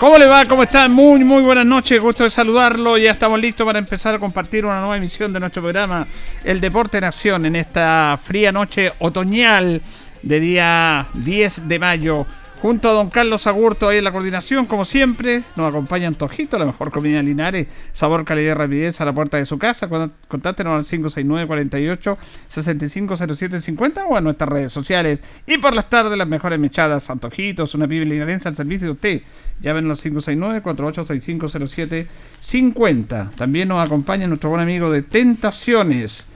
¿Cómo le va? ¿Cómo está? Muy, muy buenas noches. Gusto de saludarlo. Ya estamos listos para empezar a compartir una nueva emisión de nuestro programa, El Deporte en Acción, en esta fría noche otoñal de día 10 de mayo Junto a don Carlos Agurto ahí en la coordinación, como siempre, nos acompaña Antojito, la mejor comida de Linares, sabor, calidad y rapidez a la puerta de su casa. Contáctenos al 569 48 650750 o a nuestras redes sociales. Y por las tardes, las mejores mechadas, Antojitos, una pibe linarense al servicio de usted. Llamen al 569 48650750 50. También nos acompaña nuestro buen amigo de Tentaciones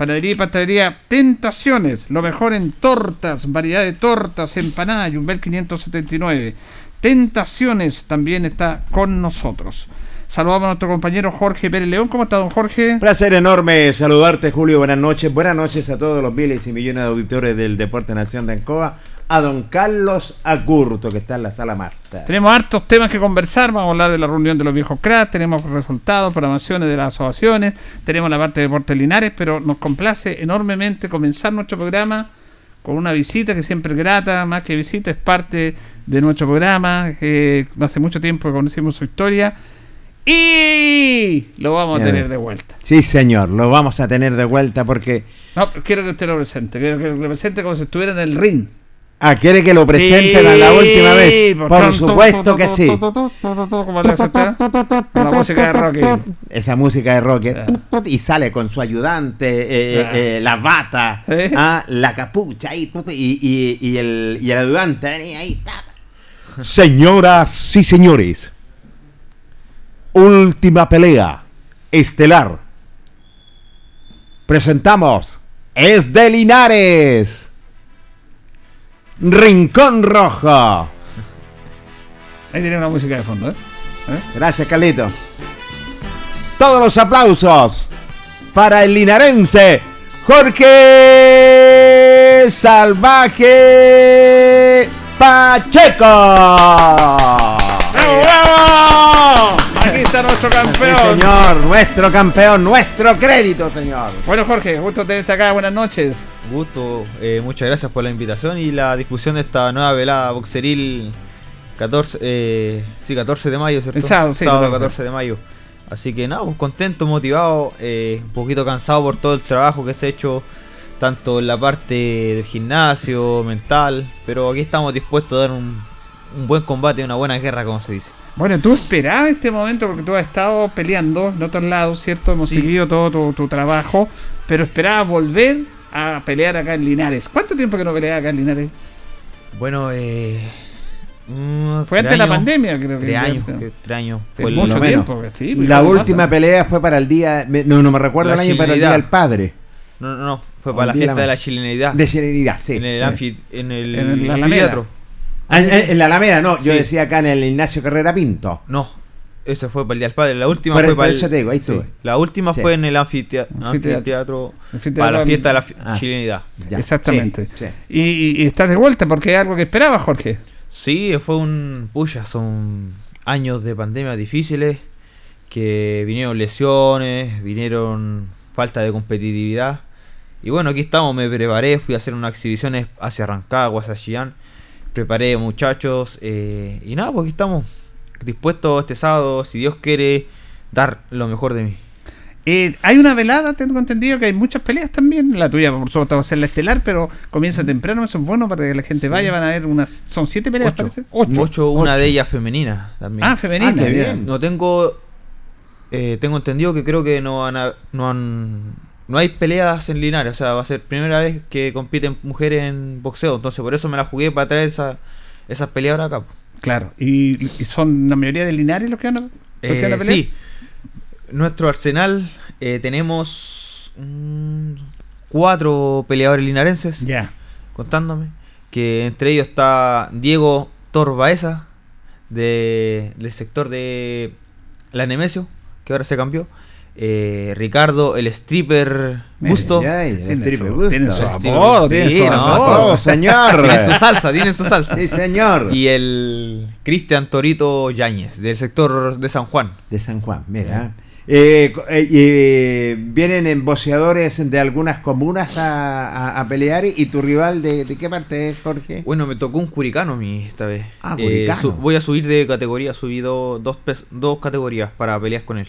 Panadería y pastelería Tentaciones, lo mejor en tortas, variedad de tortas, empanadas, Yumbel 579. Tentaciones también está con nosotros. Saludamos a nuestro compañero Jorge Pérez León. ¿Cómo está, don Jorge? Placer enorme saludarte, Julio. Buenas noches. Buenas noches a todos los miles y millones de auditores del Deporte Nación de Ancoa a don Carlos Agurto, que está en la sala Marta. Tenemos hartos temas que conversar, vamos a hablar de la reunión de los viejos CRAT, tenemos resultados, programaciones de las asociaciones, tenemos la parte de Deportes Linares, pero nos complace enormemente comenzar nuestro programa con una visita que siempre es grata, más que visita, es parte de nuestro programa, que hace mucho tiempo que conocimos su historia. Y lo vamos a tener de vuelta. Sí, señor, lo vamos a tener de vuelta porque... No, quiero que usted lo presente, quiero que lo presente como si estuviera en el ring. Ah, ¿quiere que lo presenten a la última vez? Por supuesto que sí. La música de Rocket. Esa música de Rocket. Y sale con su ayudante, eh, eh, la bata, ah, la capucha y, y, el, y el ayudante. Ahí Señoras y señores, última pelea estelar. Presentamos, es de Linares Rincón Rojo. Ahí tiene una música de fondo, ¿eh? ¿Eh? Gracias, Carlito. Todos los aplausos para el linarense Jorge Salvaje Pacheco. Aquí está nuestro campeón. señor, nuestro campeón, nuestro crédito, señor. Bueno, Jorge, gusto tenerte acá. Buenas noches. Gusto, eh, muchas gracias por la invitación y la discusión de esta nueva velada boxeril 14, eh, sí, 14 de mayo, ¿cierto? El sábado, sí, sábado 14. 14 de mayo. Así que nada, pues contento, motivado, eh, un poquito cansado por todo el trabajo que se ha hecho, tanto en la parte del gimnasio, mental, pero aquí estamos dispuestos a dar un, un buen combate, una buena guerra, como se dice. Bueno, tú esperabas este momento porque tú has estado peleando en otros lados, ¿cierto? Hemos Sí. seguido todo tu, tu trabajo, pero esperabas volver a pelear acá en Linares. ¿Cuánto tiempo que no peleabas acá en Linares? Bueno, eh... mm, Fue antes de la pandemia, creo que. Tres años, tres años. Fue mucho lo menos. tiempo, sí, pues, la ¿cómo última pasa? pelea fue para el día. me- No, no me recuerdo La el año, pero el chilenidad. día del padre. No, no, no, fue para la fiesta la- de la chilenidad. De serenidad, sí. En el Eh. anfi, en el, En el Alameda. anfiteatro. Ah, En, en la Alameda, no. Yo Sí. decía acá en el Ignacio Carrera Pinto. No, ese fue para el Día del Padre. La última Por- fue para eso te digo, ahí estuve. La última Sí. fue en el anfitea- Anfiteatro. anfiteatro, Anfiteatro para la fiesta de la fi- Ah. chilenidad. Ya. Exactamente. Sí, sí. Y, y- y estás de vuelta porque es algo que esperabas, Jorge. Sí, fue un... Puya, son años de pandemia difíciles, que vinieron lesiones, vinieron falta de competitividad. Y bueno, aquí estamos, me preparé, fui a hacer unas exhibiciones hacia Rancagua, hacia Chillán. Preparé muchachos eh, y nada, pues aquí estamos dispuestos este sábado, si Dios quiere, dar lo mejor de mí. Eh, hay una velada, tengo entendido que hay muchas peleas también. La tuya, por supuesto, va a ser la estelar, pero comienza temprano. Eso es bueno para que la gente vaya. Van a ver unas. ¿Son siete peleas? Ocho. parece? Ocho. Ocho, una Ocho. de ellas femenina también. Ah, femenina. Ah, bien. No tengo. eh, tengo entendido que creo que no han, no han. No hay peleas en Linares. O sea, va a ser primera vez que compiten mujeres en boxeo. Entonces, por eso me la jugué para traer esa, esas peleadoras acá. po. Claro. ¿Y, y son la mayoría de Linares los que van a, los que van a Eh, pelear? sí. Nuestro arsenal eh, tenemos. mm, cuatro peleadores linarenses. Ya. contándome que entre ellos está Diego Torbaeza de, del sector de la Nemesio, que ahora se cambió. Eh, Ricardo, el stripper Busto. Ya, ya, el su- gusto. tiene su apodo, tiene su apodo. Oh, señor. Tiene su salsa, tiene su salsa. Sí, señor. Y el Cristian Torito Yáñez, del sector de San Juan. De San Juan, mira. Eh, eh, eh, vienen en boceadores de algunas comunas a, a- a pelear. ¿Y tu rival de, de qué parte es, Jorge? Bueno, me tocó un curicano a mí esta vez. Ah, Eh, curicano. su- voy a subir de categoría, subí do- dos, pes- dos categorías para pelear con él.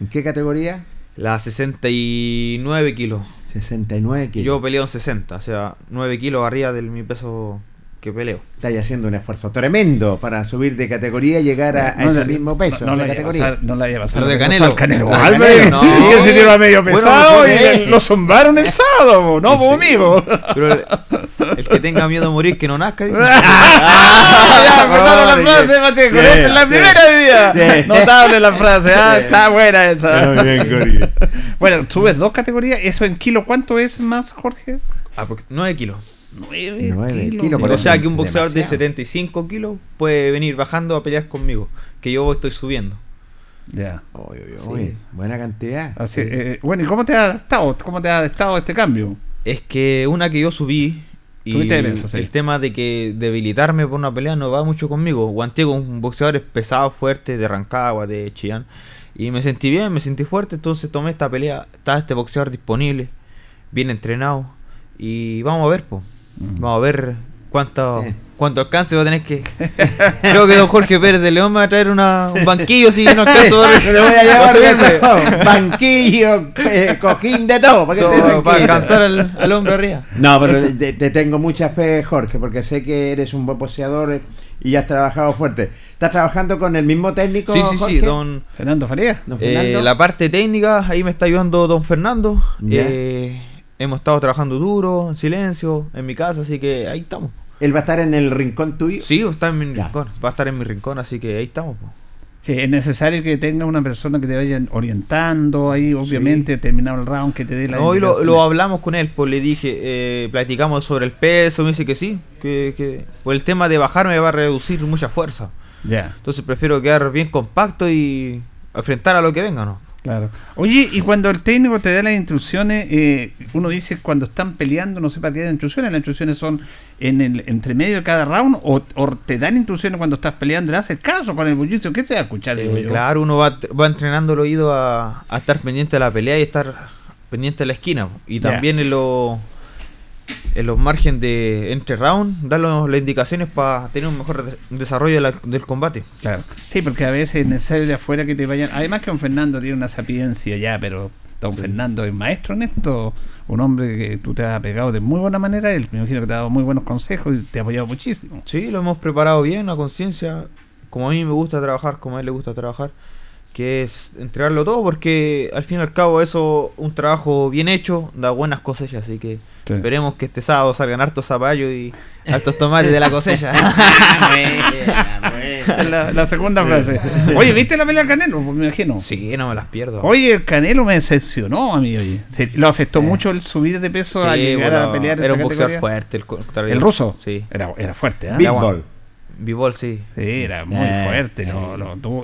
¿En qué categoría? La 69 kilos. 69 kilos. Yo peleo en 60, o sea, 9 kilos arriba de mi peso que peleo. Estáis haciendo un esfuerzo tremendo para subir de categoría y llegar a, a No ese mismo peso, No, no la categoría. pasar- no la vaya a pasar. Lo de Canelo. al Canelo. Que se tiró medio Bueno, pesado pues, y sí. le- lo zumbaron el sábado, no, Sí. como amigo. Pero el, el que tenga miedo a morir, que no nazca, dice. Ah, ya, empezaron la frase, Mateo, con Sí, esta es la sí. primera de día. Sí. Notable la frase, ah, Sí. está buena esa. Bien. Bueno, subes dos categorías, eso en kilo, ¿cuánto es más, Jorge? Aprox- 9 Ah, kilos. Nueve, Nueve kilos, por o sea que un boxeador de demasiado. 75 kilos puede venir bajando a pelear conmigo, que yo estoy subiendo. Ya. Uy, uy, Sí. uy, Buena cantidad. Así, eh, bueno, ¿y cómo te ha adaptado? ¿Cómo te ha adaptado este cambio? Es que una que yo subí y de sí. el tema de que debilitarme por una pelea no va mucho conmigo. Guanteé con un boxeador pesado, fuerte, de Rancagua, de Chillán. Y me sentí bien, me sentí fuerte, entonces tomé esta pelea. Está este boxeador disponible, bien entrenado. Y vamos a ver, pues. Vamos a ver cuánto, Sí. cuánto alcance va a tener que. Creo que don Jorge Pérez de León me va a traer una, un banquillo si no alcanzo Se lo voy a va a llevar todo. Banquillo, eh, cojín de todo. para que esté Todo tranquilo. para alcanzar al, al hombre arriba. No, pero te, te tengo mucha fe, Jorge, porque sé que eres un buen boxeador eh, y has trabajado fuerte. ¿Estás trabajando con el mismo técnico? Sí, sí, Jorge? sí, don. Fernando Farías. Don Eh, Fernando? la parte técnica, ahí me está ayudando don Fernando. Ya. Eh, hemos estado trabajando duro, en silencio, en mi casa, así que ahí estamos. ¿Él va a estar en el rincón tuyo? Sí, está en mi Ya. rincón, va a estar en mi rincón, así que ahí estamos. po. Sí, es necesario que tenga una persona que te vaya orientando ahí, obviamente, terminado el round, que te dé la No, y lo, lo hablamos con él, pues le dije, eh, platicamos sobre el peso, me dice que sí, que, que por el tema de bajar me va a reducir mucha fuerza. Ya, Entonces prefiero quedar bien compacto y enfrentar a lo que venga, ¿no? Claro. Oye, y cuando el técnico te da las instrucciones, eh, uno dice cuando están peleando, no sé para qué dan instrucciones, las instrucciones son en el entre medio de cada round, o, o te dan instrucciones cuando estás peleando, le haces caso con el bullicio, ¿qué se va a escuchar? Eh, claro, uno va, va entrenando el oído a, a estar pendiente de la pelea y estar pendiente de la esquina. Y también en, lo- en los márgenes de entre round, darnos las indicaciones para tener un mejor desarrollo del combate. Claro. Sí, porque a veces es necesario de afuera que te vayan. Además que don Fernando tiene una sapiencia ya, pero don Fernando es maestro en esto, un hombre que tú te has pegado de muy buena manera, él me imagino que te ha dado muy buenos consejos y te ha apoyado muchísimo. Sí, lo hemos preparado bien, a conciencia, como a mí me gusta trabajar, como a él le gusta trabajar que es entregarlo todo porque al fin y al cabo eso un trabajo bien hecho da buenas cosechas así que esperemos que este sábado salgan hartos zapallos y hartos tomates de la cosecha. La, segunda frase. Oye ¿viste la pelea del Canelo? me imagino. Sí no me las pierdo. Oye el Canelo me decepcionó a mí oye. Lo afectó mucho el subir de peso a llegar a pelear era un boxeador fuerte el, el, ruso sí. Era, era fuerte ¿eh? Bivol, sí. Sí, era muy eh, fuerte.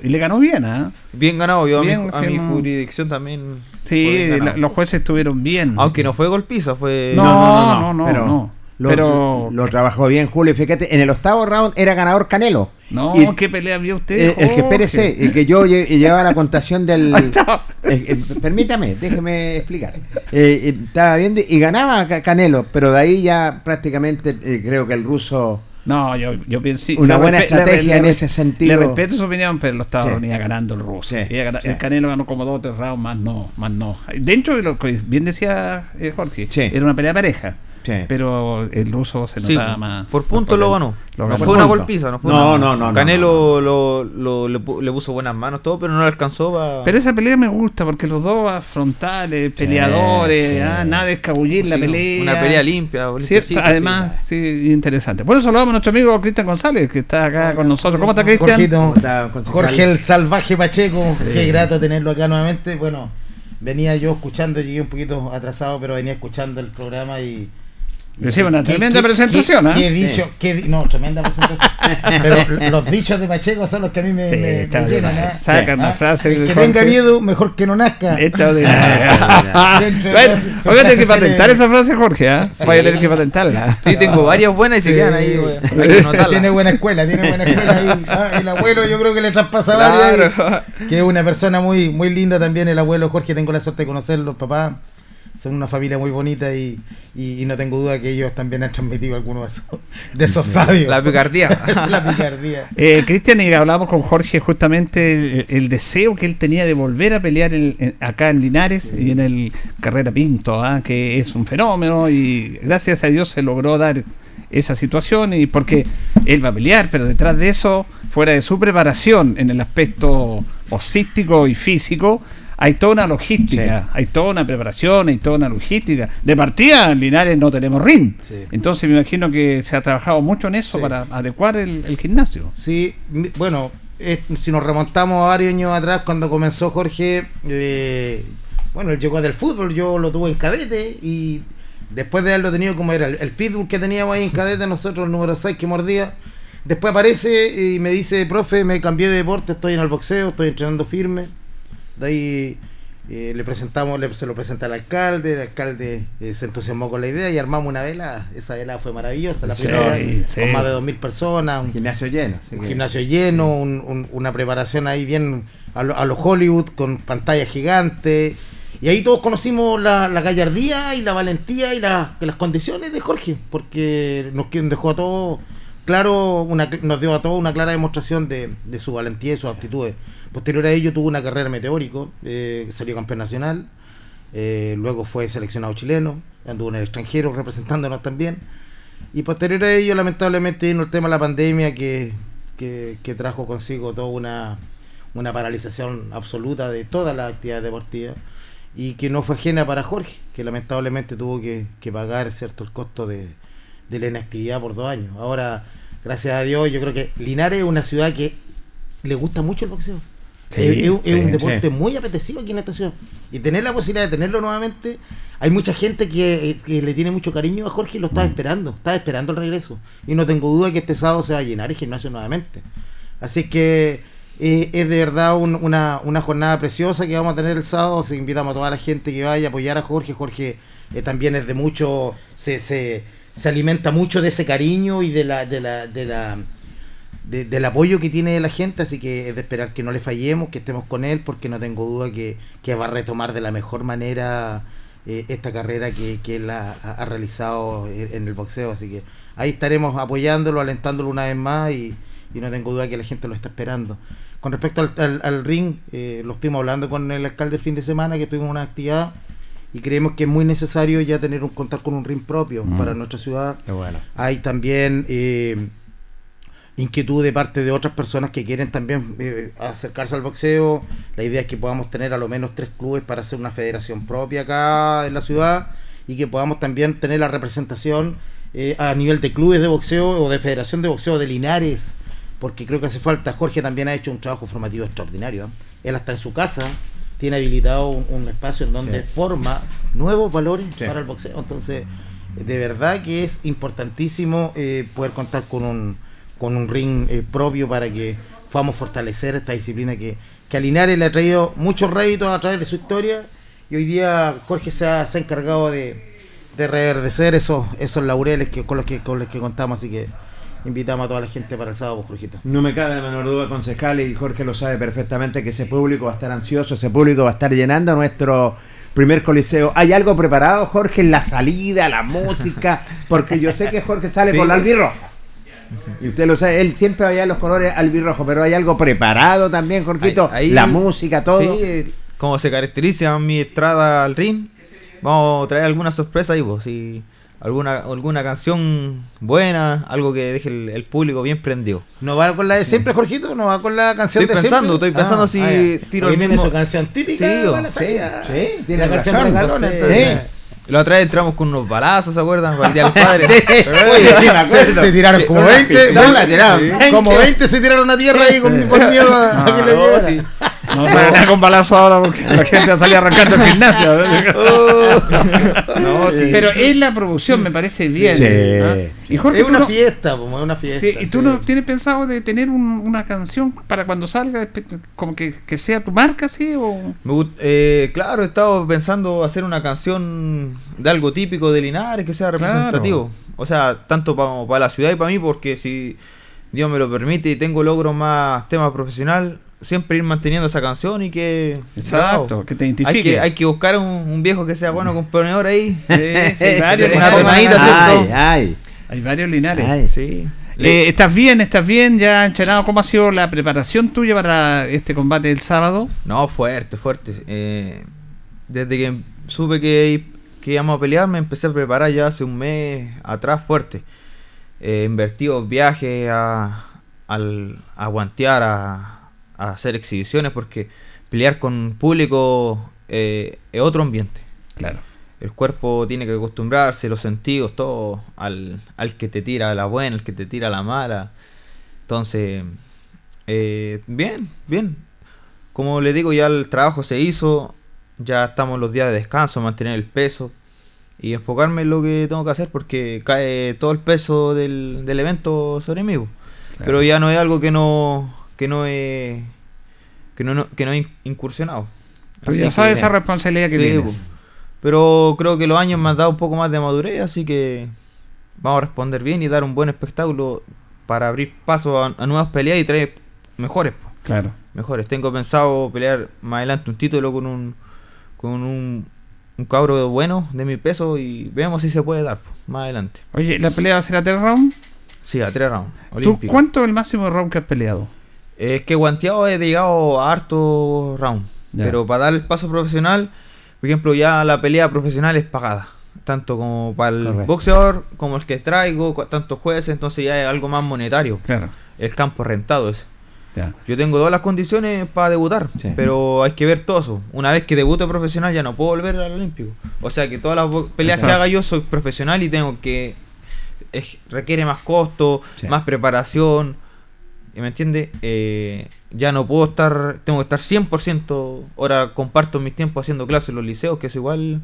y le ganó bien, ¿ah? Bien ganado, yo a, mi, jurisdicción también. Sí, los jueces estuvieron bien. Aunque no fue golpiza, fue. No, no, no, no. pero, Lo, trabajó bien Julio. Fíjate, en el octavo round era ganador Canelo. No, ¿qué pelea vio usted? Eh, el que espérese, el que yo llevaba la contación del. permítame, déjeme explicar. Eh, estaba viendo y ganaba Canelo, pero de ahí ya prácticamente creo que el ruso no, yo, yo pienso. Una buena estrategia en ese sentido. Le respeto su opinión, pero lo estaba ganando el ruso. el Canelo ganó como dos o tres rounds, más no, más no. Dentro de lo que bien decía eh, Jorge, era una pelea pareja. Pero el ruso se notaba más. Por punto lo ganó. no fue una golpiza, no fue no, no, no, Canelo lo, le, puso buenas manos, todo, pero no le alcanzó. Pero esa pelea me gusta porque los dos frontales, peleadores, ah, nada de escabullir la pelea. Una pelea limpia. además, sí, interesante. Bueno, saludamos a nuestro amigo Cristian González, que está acá con nosotros. ¿Cómo está Cristian? Jorge el Salvaje Pacheco, qué grato tenerlo acá nuevamente. Bueno, venía yo escuchando, llegué un poquito atrasado, pero venía escuchando el programa y Sí, una tremenda presentación, ¿eh? ¿qué dicho, no, tremenda presentación. Pero los dichos de Pacheco son los que a mí me, sí, me, me llenan. ¿eh? Saca una ¿Ah? frase. El que tenga miedo, mejor que no nazca. Hecha de. Voy a tener que patentar esa frase, Jorge, ¿eh? Voy a tener que patentarla. Sí, tengo varias buenas y se quedan ahí. Tiene buena escuela, tiene buena escuela ahí. ¿ah? El abuelo, yo creo que le traspasa varias. Que es una persona muy, muy linda también, el abuelo Jorge. Tengo la suerte de conocerlo, papá son una familia muy bonita y, y, no tengo duda que ellos también han transmitido algunos de esos, sabios. La picardía. la picardía. Eh, Cristian, y hablábamos con Jorge justamente el, deseo que él tenía de volver a pelear acá en Linares y en el Carrera Pinto, ¿ah? que es un fenómeno y gracias a Dios se logró dar esa situación y porque él va a pelear, pero detrás de eso, fuera de su preparación en el aspecto osístico y físico, hay toda una logística, hay toda una preparación, hay toda una logística. De partida, en Linares no tenemos ring. Entonces me imagino que se ha trabajado mucho en eso para adecuar el, gimnasio. Sí, bueno, si nos remontamos a varios años atrás, cuando comenzó Jorge, eh, bueno, él llegó del fútbol, yo lo tuve en cadete y después de haberlo tenido como era el, pitbull que teníamos ahí en cadete, nosotros el número 6 que mordía. Después aparece y me dice, profe, me cambié de deporte, estoy en el boxeo, estoy entrenando firme de ahí eh, le presentamos, se lo presenta al alcalde, el alcalde eh, se entusiasmó con la idea y armamos una vela. Esa vela fue maravillosa, la primera, con más de 2.000 personas. Un gimnasio lleno. Un gimnasio lleno, una preparación ahí bien a, los Hollywood, con pantalla gigante. Y ahí todos conocimos la, gallardía y la valentía y las condiciones de Jorge, porque nos dejó a todos claro, una, nos dio a todos una clara demostración de, de su valentía y sus aptitudes. Posterior a ello tuvo una carrera meteórico, eh, salió campeón nacional, eh, luego fue seleccionado chileno, anduvo en el extranjero representándonos también. Y posterior a ello, lamentablemente, vino el tema de la pandemia que, que, trajo consigo toda una, una paralización absoluta de todas las actividades deportivas y que no fue ajena para Jorge, que lamentablemente tuvo que, que pagar cierto el costo de, de la inactividad por dos años. Ahora, gracias a Dios, yo creo que Linares es una ciudad que le gusta mucho el boxeo es, un deporte muy apetecido aquí en esta ciudad. Y tener la posibilidad de tenerlo nuevamente, hay mucha gente que, le tiene mucho cariño a Jorge y lo está mm. esperando, está esperando el regreso. Y no tengo duda que este sábado se va a llenar el gimnasio nuevamente. Así que eh, es de verdad una, jornada preciosa que vamos a tener el sábado. Que invitamos a toda la gente que vaya a apoyar a Jorge. Jorge eh, también es de mucho, se, se, se alimenta mucho de ese cariño y de la, de la, de la del apoyo que tiene la gente, así que es de esperar que no le fallemos, que estemos con él, porque no tengo duda que, va a retomar de la mejor manera eh, esta carrera que, que él ha, ha- ha realizado en el boxeo. Así que ahí estaremos apoyándolo, alentándolo una vez más y, y no tengo duda que la gente lo está esperando. Con respecto al, al- al ring, eh, lo estuvimos hablando con el alcalde el fin de semana, que tuvimos una actividad y creemos que es muy necesario ya tener un contar con un ring propio Mm. para nuestra ciudad. Qué bueno. Hay también eh, inquietud de parte de otras personas que quieren también eh, acercarse al boxeo. La idea es que podamos tener a lo menos tres clubes para hacer una federación propia acá en la ciudad y que podamos también tener la representación eh, a nivel de clubes de boxeo o de federación de boxeo de Linares, porque creo que hace falta. Jorge también ha hecho un trabajo formativo extraordinario. ¿eh? Él hasta en su casa tiene habilitado un, un espacio en donde Sí. forma nuevos valores Sí. para el boxeo. Entonces, de verdad que es importantísimo eh, poder contar con un, con un ring eh, propio para que podamos fortalecer esta disciplina que, que a Linares le ha traído muchos réditos a través de su historia y hoy día Jorge se ha, se ha encargado de, de reverdecer esos, esos laureles que, con, los que, con los que contamos, así que invitamos a toda la gente para el sábado, pues, Jorgito. No me cabe la menor duda, concejal, y Jorge lo sabe perfectamente, que ese público va a estar ansioso, ese público va a estar llenando nuestro primer coliseo. ¿Hay algo preparado, Jorge, en la salida, la música? Porque yo sé que Jorge sale Sí. con la albirroja. Y usted lo sabe, él siempre veía los colores albirrojo, pero hay algo preparado también, Jorgito. Ahí- ahí- la música, todo. Sí, como se caracteriza mi entrada al ring, vamos a traer alguna sorpresa ahí, pues, si alguna, alguna canción buena, algo que deje el, el público bien prendido. ¿No va con la de siempre, Jorgito? ¿No va con la canción Estoy de pensando, siempre? estoy pensando si ya. tiro el mismo- su canción típica. Sí, tiene la canción regalona. Sí. La otra vez entramos con unos balazos, ¿se acuerdan? Para el Día del Padre. Oye, sí, me acuerdo. Se, se tiraron como Una 20. pistola tiraron, Sí. 20. Como 20 se tiraron a tierra ahí con, con miedo a, a que le No, llegara. sí. No te metas con balazo ahora porque la gente va a salir arrancando el gimnasio. No, sí. Pero es la producción, me parece bien. Sí. ¿ah? Y Jorge, Es una no- fiesta, como es una fiesta. Sí, ¿Y tú sí. no tienes pensado de tener un- una canción para cuando salga, como que, que sea tu marca, sí? O... Me eh, claro, he estado pensando hacer una canción de algo típico de Linares que sea representativo. O sea, tanto para la ciudad y para mí, porque si Dios me lo permite y tengo logros más tema profesional, siempre ir manteniendo esa canción y que. Exacto, bravo. que te Hay identifique. que, hay que buscar un, un viejo que sea bueno componedor ahí. Sí, sí, varios, Una hay- tonadita, Ay, ¿cierto? ay, Hay varios linares. ay. Sí. Eh, ¿Estás bien? ¿Estás bien? ¿Ya enchenado? ¿Cómo ha sido la preparación tuya para este combate del sábado? No, fuerte, fuerte. Eh, desde que supe que, que íbamos a pelear, me empecé a preparar ya hace un mes atrás fuerte. Eh, invertido viajes a, al, a guantear, a, a hacer exhibiciones, porque pelear con público eh, es otro ambiente. Claro. El cuerpo tiene que acostumbrarse, los sentidos, todo, al, al que te tira la buena, al que te tira la mala. Entonces, eh, bien, bien. Como le digo, ya el trabajo se hizo, ya estamos los días de descanso, mantener el peso y enfocarme en lo que tengo que hacer porque cae todo el peso del, del evento sobre mí. Claro. Pero ya no es algo que no que no he que no, no- que no he incursionado. Ya sabes esa responsabilidad que Sí, tienes. po. Pero creo que los años me han dado un poco más de madurez, así que vamos a responder bien y dar un buen espectáculo para abrir paso a, a nuevas peleas y traer mejores. po. Claro. Mejores. Tengo pensado pelear más adelante un título con un con un, un cabro bueno de mi peso y veamos si se puede dar po, más adelante. Oye, ¿la pelea va a ser a tres rounds? Sí, a tres rounds. ¿Tú cuánto es el máximo round que has peleado? Es que guanteado he llegado a harto round. Pero para dar el paso profesional, por ejemplo, ya la pelea profesional es pagada. Tanto como para el Correcto. boxeador, como el que traigo, tantos jueces, entonces ya es algo más monetario. Claro. El campo rentado es. Yo tengo todas las condiciones para debutar, Sí. pero hay que ver todo eso. Una vez que debute profesional ya no puedo volver al Olímpico. O sea que todas las peleas que haga yo soy profesional y tengo que... es- requiere más costo, Sí. más preparación. ¿Y ¿Me entiende? Eh, ya no puedo estar... Tengo que estar 100%... Ahora comparto mis tiempos haciendo clases en los liceos, que es igual...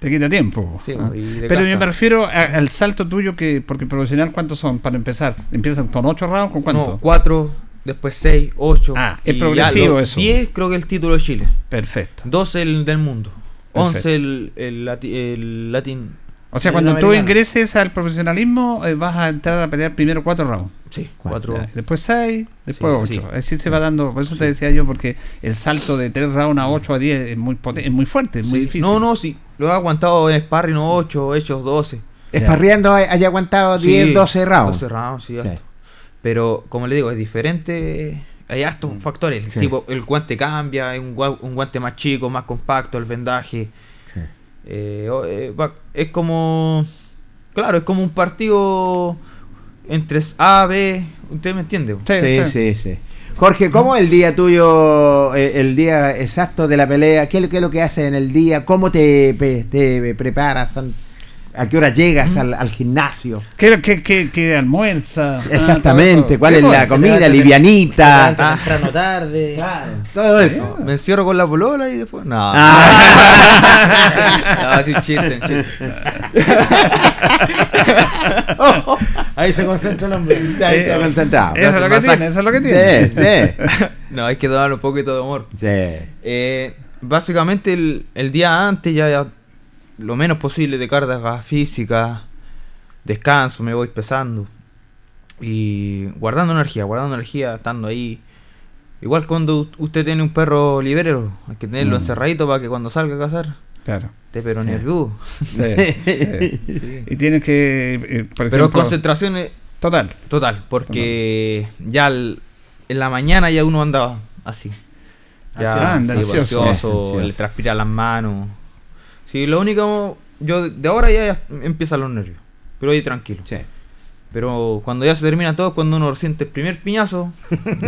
Te quita tiempo. Sí, Ah. Pero yo me refiero a- al salto tuyo que, porque profesional, ¿cuántos son para empezar? ¿Empiezan con ocho rounds? ¿Con cuánto? No, 4, después 6, 8. Ah, es progresivo eso. 10 creo que el título de Chile. Perfecto. 12 el del mundo. Perfecto. 11 el, el, lati- el Latin. O sea, cuando tú ingreses al profesionalismo, eh, vas a entrar a pelear primero cuatro rounds. Sí, Cuatro. 4. Ya, Después seis, después Sí, ocho. sí. Así se va dando. Por eso te decía yo, porque el salto de tres rounds a ocho a diez es muy, es muy fuerte, es muy difícil. No, no, sí. lo he aguantado en sparring 8, hechos 12. Esparriando hay- haya aguantado 10, Sí, 12 rounds. 12 rounds, sí. Pero como le digo, es diferente. Hay hartos factores. El, Sí. tipo, el guante cambia, es un, gua- un guante más chico, más compacto, el vendaje. Sí. Eh, eh, es como. Claro, es como un partido entre A, B. ¿Usted me entiende? Sí, sí, sí. Jorge, ¿cómo es el día tuyo, eh, el día exacto de la pelea? ¿Qué, es lo- qué es lo que haces en el día? ¿Cómo te, te preparas? ¿A qué hora llegas al, al gimnasio? ¿Qué, qué, qué, qué almuerza? Ah, Exactamente. ¿cuál ¿Qué es la comida? Livianita. Levanta temprano tarde. Todo eso. Me encierro con la polola y después. No. Ah. no, sí, un chiste, un chiste. Ahí se concentra el hombre. Ahí está concentrado. Eso es lo que tiene, eso es lo que tiene. Sí, sí. No, hay que darle un poquito de humor. Sí. Eh, básicamente el, el día antes ya, ya lo menos posible de carga física, descanso, me voy pesando y guardando energía, guardando energía, estando ahí. Igual cuando usted tiene un perro liberero, hay que tenerlo Mm. encerradito para que cuando salga a cazar Claro. Esté pero Sí. nervioso. Sí, sí. Y tienes que, eh, por Pero ejemplo, concentración es total. total, porque ya en la mañana ya uno anda así. Ah, anda sí, ansioso. ansioso, Ansioso. le transpira las manos. Sí, lo único, yo de ahora ya, ya empiezan los nervios, pero ahí tranquilo. Sí. Pero cuando ya se termina todo, cuando uno siente el primer piñazo,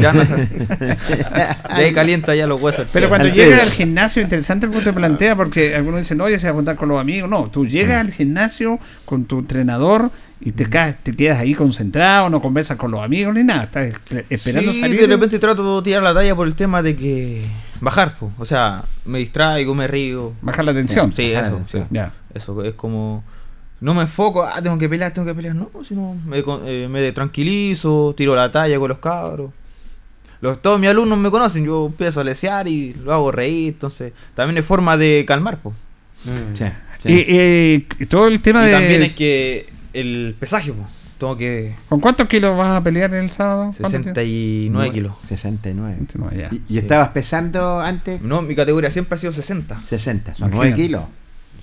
ya, no, ya ahí calienta ya los huesos. Pero cuando llegas al gimnasio, interesante lo que te plantea, porque algunos dicen, oye, se va a juntar con los amigos. No, tú llegas al gimnasio con tu entrenador y te, ca- te quedas ahí concentrado, no conversas con los amigos ni nada, estás espe- esperando sí, salir. de repente trato de tirar la talla por el tema de que bajar, po. o sea, me distraigo, me río. Bajar la tensión. Sí, bajar la eso, tensión. sí. Ya. Eso es como. No me enfoco, ah, tengo que pelear, tengo que pelear. No, sino me, con- eh, me tranquilizo, tiro la talla con los cabros. Los, todos mis alumnos me conocen, yo empiezo a lesear y lo hago reír. Entonces, también es forma de calmar. Po. Mm. Sí, Y, sí. y- y todo el tema Y de... también es que el pesaje, po. tengo que. ¿Con cuántos kilos vas a pelear el sábado? ¿Cuánto 69 kilos. 69. tienes? No, ya. ¿Y, y Sí. estabas pesando antes? No, mi categoría siempre ha sido 60. 60, son Imagínate. 9 kilos.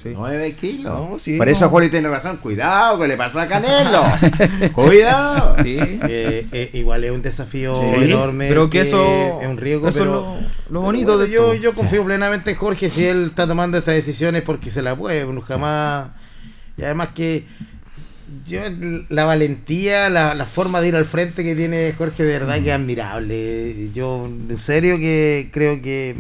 Sí. 9 kilos. No, sí, Por no. eso Juli tiene razón. Cuidado, que le pasó a Canelo. Cuidado. Sí. Eh, eh, igual es un desafío Sí, enorme. pero que eso es un riesgo. eso pero lo, lo bonito Bueno, de yo, esto. yo confío plenamente en Jorge si él está tomando estas decisiones porque se la puede, jamás. Y además que yo la valentía, la, la forma de ir al frente que tiene Jorge de verdad que es admirable. Yo en serio que creo que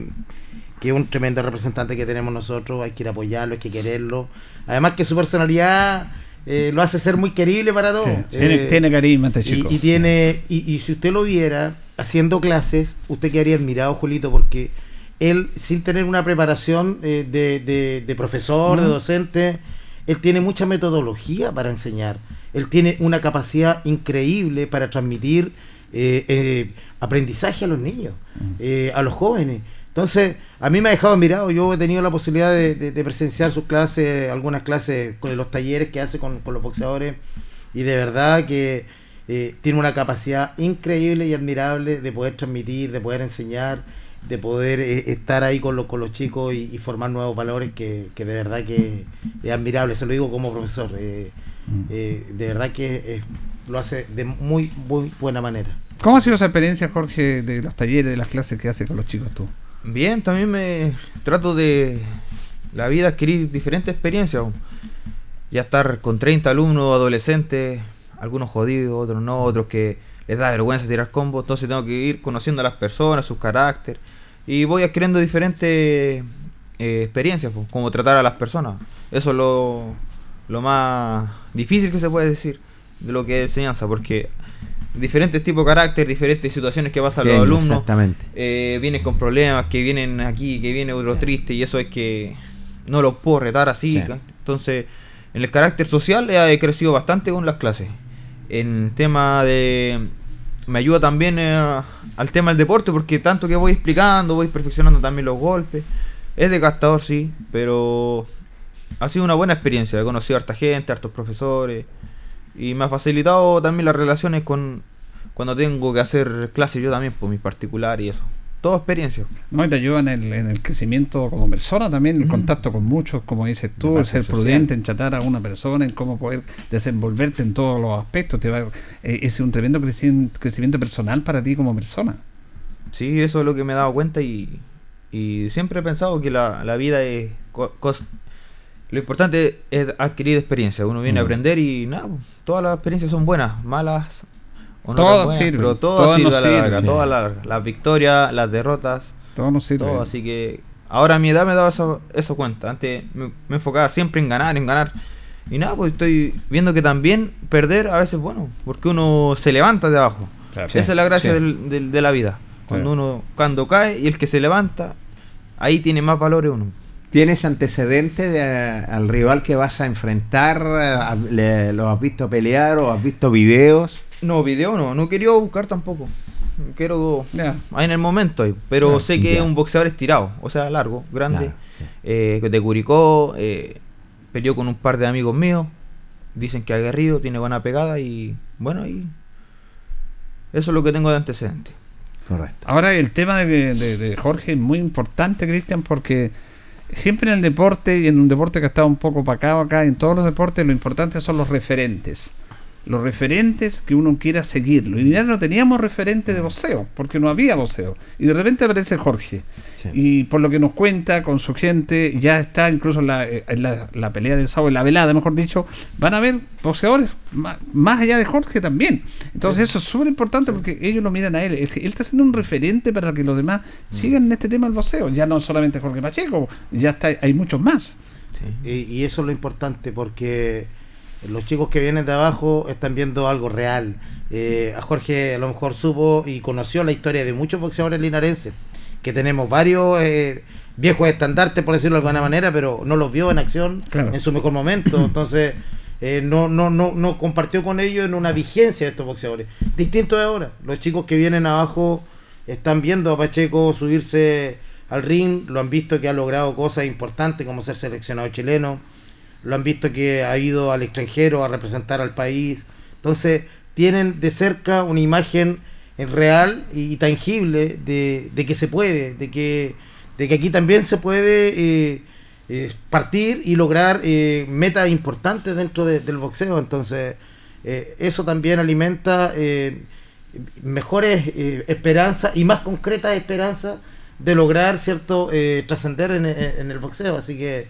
que es un tremendo representante que tenemos nosotros, hay que ir a apoyarlo, hay que quererlo. Además que su personalidad eh, lo hace ser muy querible para todos. Sí, tiene, Eh, tiene carisma este y, chico. y tiene y, y si usted lo viera haciendo clases, usted quedaría admirado, Julito, porque él, sin tener una preparación eh, de, de- de profesor, de docente, él tiene mucha metodología para enseñar. Él tiene una capacidad increíble para transmitir aprendizaje a los niños, a los jóvenes. Entonces, a mí me ha dejado admirado. Yo he tenido la posibilidad de, de- de presenciar sus clases, algunas clases con los talleres que hace con, con los boxeadores. Y de verdad que eh, tiene una capacidad increíble y admirable de poder transmitir, de poder enseñar, de poder eh, estar ahí con los, con los chicos y, y formar nuevos valores que, que de verdad que es admirable. Se lo digo como profesor. eh, Mm. de verdad que lo hace de muy, muy buena manera. ¿Cómo ha sido esa experiencia, Jorge, de los talleres, de las clases que haces con los chicos tú? Bien, también me trato de la vida adquirir diferentes experiencias. Ya estar con 30 alumnos, adolescentes, algunos jodidos, otros no, otros que les da vergüenza tirar combos, entonces tengo que ir conociendo a las personas, sus carácter y voy adquiriendo diferentes eh, experiencias, como tratar a las personas. Eso es lo, lo más difícil que se puede decir de lo que es enseñanza, porque diferentes tipos de carácter, diferentes situaciones que pasan a los alumnos Exactamente. eh, vienen con problemas, que vienen aquí, que viene otro triste, y eso es que no los puedo retar así. Sí. Entonces, en el carácter social he crecido bastante con las clases. En tema de... Me ayuda también eh, al tema del deporte, porque tanto que voy explicando, voy perfeccionando también los golpes. Es desgastador, sí, pero ha sido una buena experiencia. He conocido a harta gente, a hartos profesores, y me ha facilitado también las relaciones con, cuando tengo que hacer clases yo también, por mis particulares y eso. todo experiencia. No, y te ayuda en el, en el crecimiento como persona también, el contacto con muchos, como dices tú, el ser prudente en tratar a una persona, en cómo poder desenvolverte en todos los aspectos. Te va, eh, es un tremendo crecimiento, crecimiento personal para ti como persona. Sí, eso es lo que me he dado cuenta y, y siempre he pensado que la, la vida es... co- lo importante es adquirir experiencia. Uno viene a Mm. aprender y nada, todas las experiencias son buenas, malas o no Todas buenas, sirven, pero todo todas sirve nos a la larga, sirven. todas las, las victorias, las derrotas, Todo nos sirve. todo. Así que ahora a mi edad me he dado eso, eso cuenta. Antes me, me enfocaba siempre en ganar, en ganar. Y nada, pues estoy viendo que también perder a veces es bueno, porque uno se levanta de abajo. Claro. Esa es la gracia sí. del- del- de la vida. Cuando Claro. uno cuando cae y el que se levanta, ahí tiene más valores uno. ¿Tienes antecedentes de, al rival que vas a enfrentar? ¿A- le- ¿Lo has visto pelear o has visto videos? No, video no, no quería buscar tampoco. Quiero Ya. ahí en el momento, pero sé que es un boxeador estirado, o sea, largo, grande, eh, de Curicó, eh, peleó con un par de amigos míos, dicen que ha aguerrido, tiene buena pegada y bueno, y eso es lo que tengo de antecedente. Correcto. Ahora el tema de, de- de Jorge es muy importante, Cristian, porque siempre en el deporte y en un deporte que estado un poco opacado acá, en todos los deportes, lo importante son los referentes. Los referentes que uno quiera seguirlo. Y ya no teníamos referente de boxeo, porque no había boxeo. Y de repente aparece Jorge. Sí. Y por lo que nos cuenta con su gente, ya está incluso en la, eh, la, la pelea del sábado, en la velada, mejor dicho, van a haber boxeadores más, más allá de Jorge también. Entonces eso es súper importante porque ellos lo miran a él. Él, él está siendo un referente para que los demás sigan en este tema del boxeo. Ya no solamente Jorge Pacheco, ya está, hay muchos más. Y, y eso es lo importante porque los chicos que vienen de abajo están viendo algo real. Eh, a Jorge a lo mejor supo y conoció la historia de muchos boxeadores linarenses, que tenemos varios eh, viejos estandartes, por decirlo de alguna manera, pero no los vio en acción Claro. en su mejor momento. Entonces, eh, no, no, no, no compartió con ellos en una vigencia de estos boxeadores. Distinto de ahora. Los chicos que vienen abajo están viendo a Pacheco subirse al ring, lo han visto que ha logrado cosas importantes como ser seleccionado chileno, lo han visto que ha ido al extranjero a representar al país. Entonces, tienen de cerca una imagen real y tangible de, de que se puede, de que, de que aquí también se puede eh, eh, partir y lograr eh, metas importantes dentro de- del boxeo. Entonces, eso también alimenta mejores esperanzas y más concretas esperanzas de lograr cierto trascender en, en el boxeo. Así que,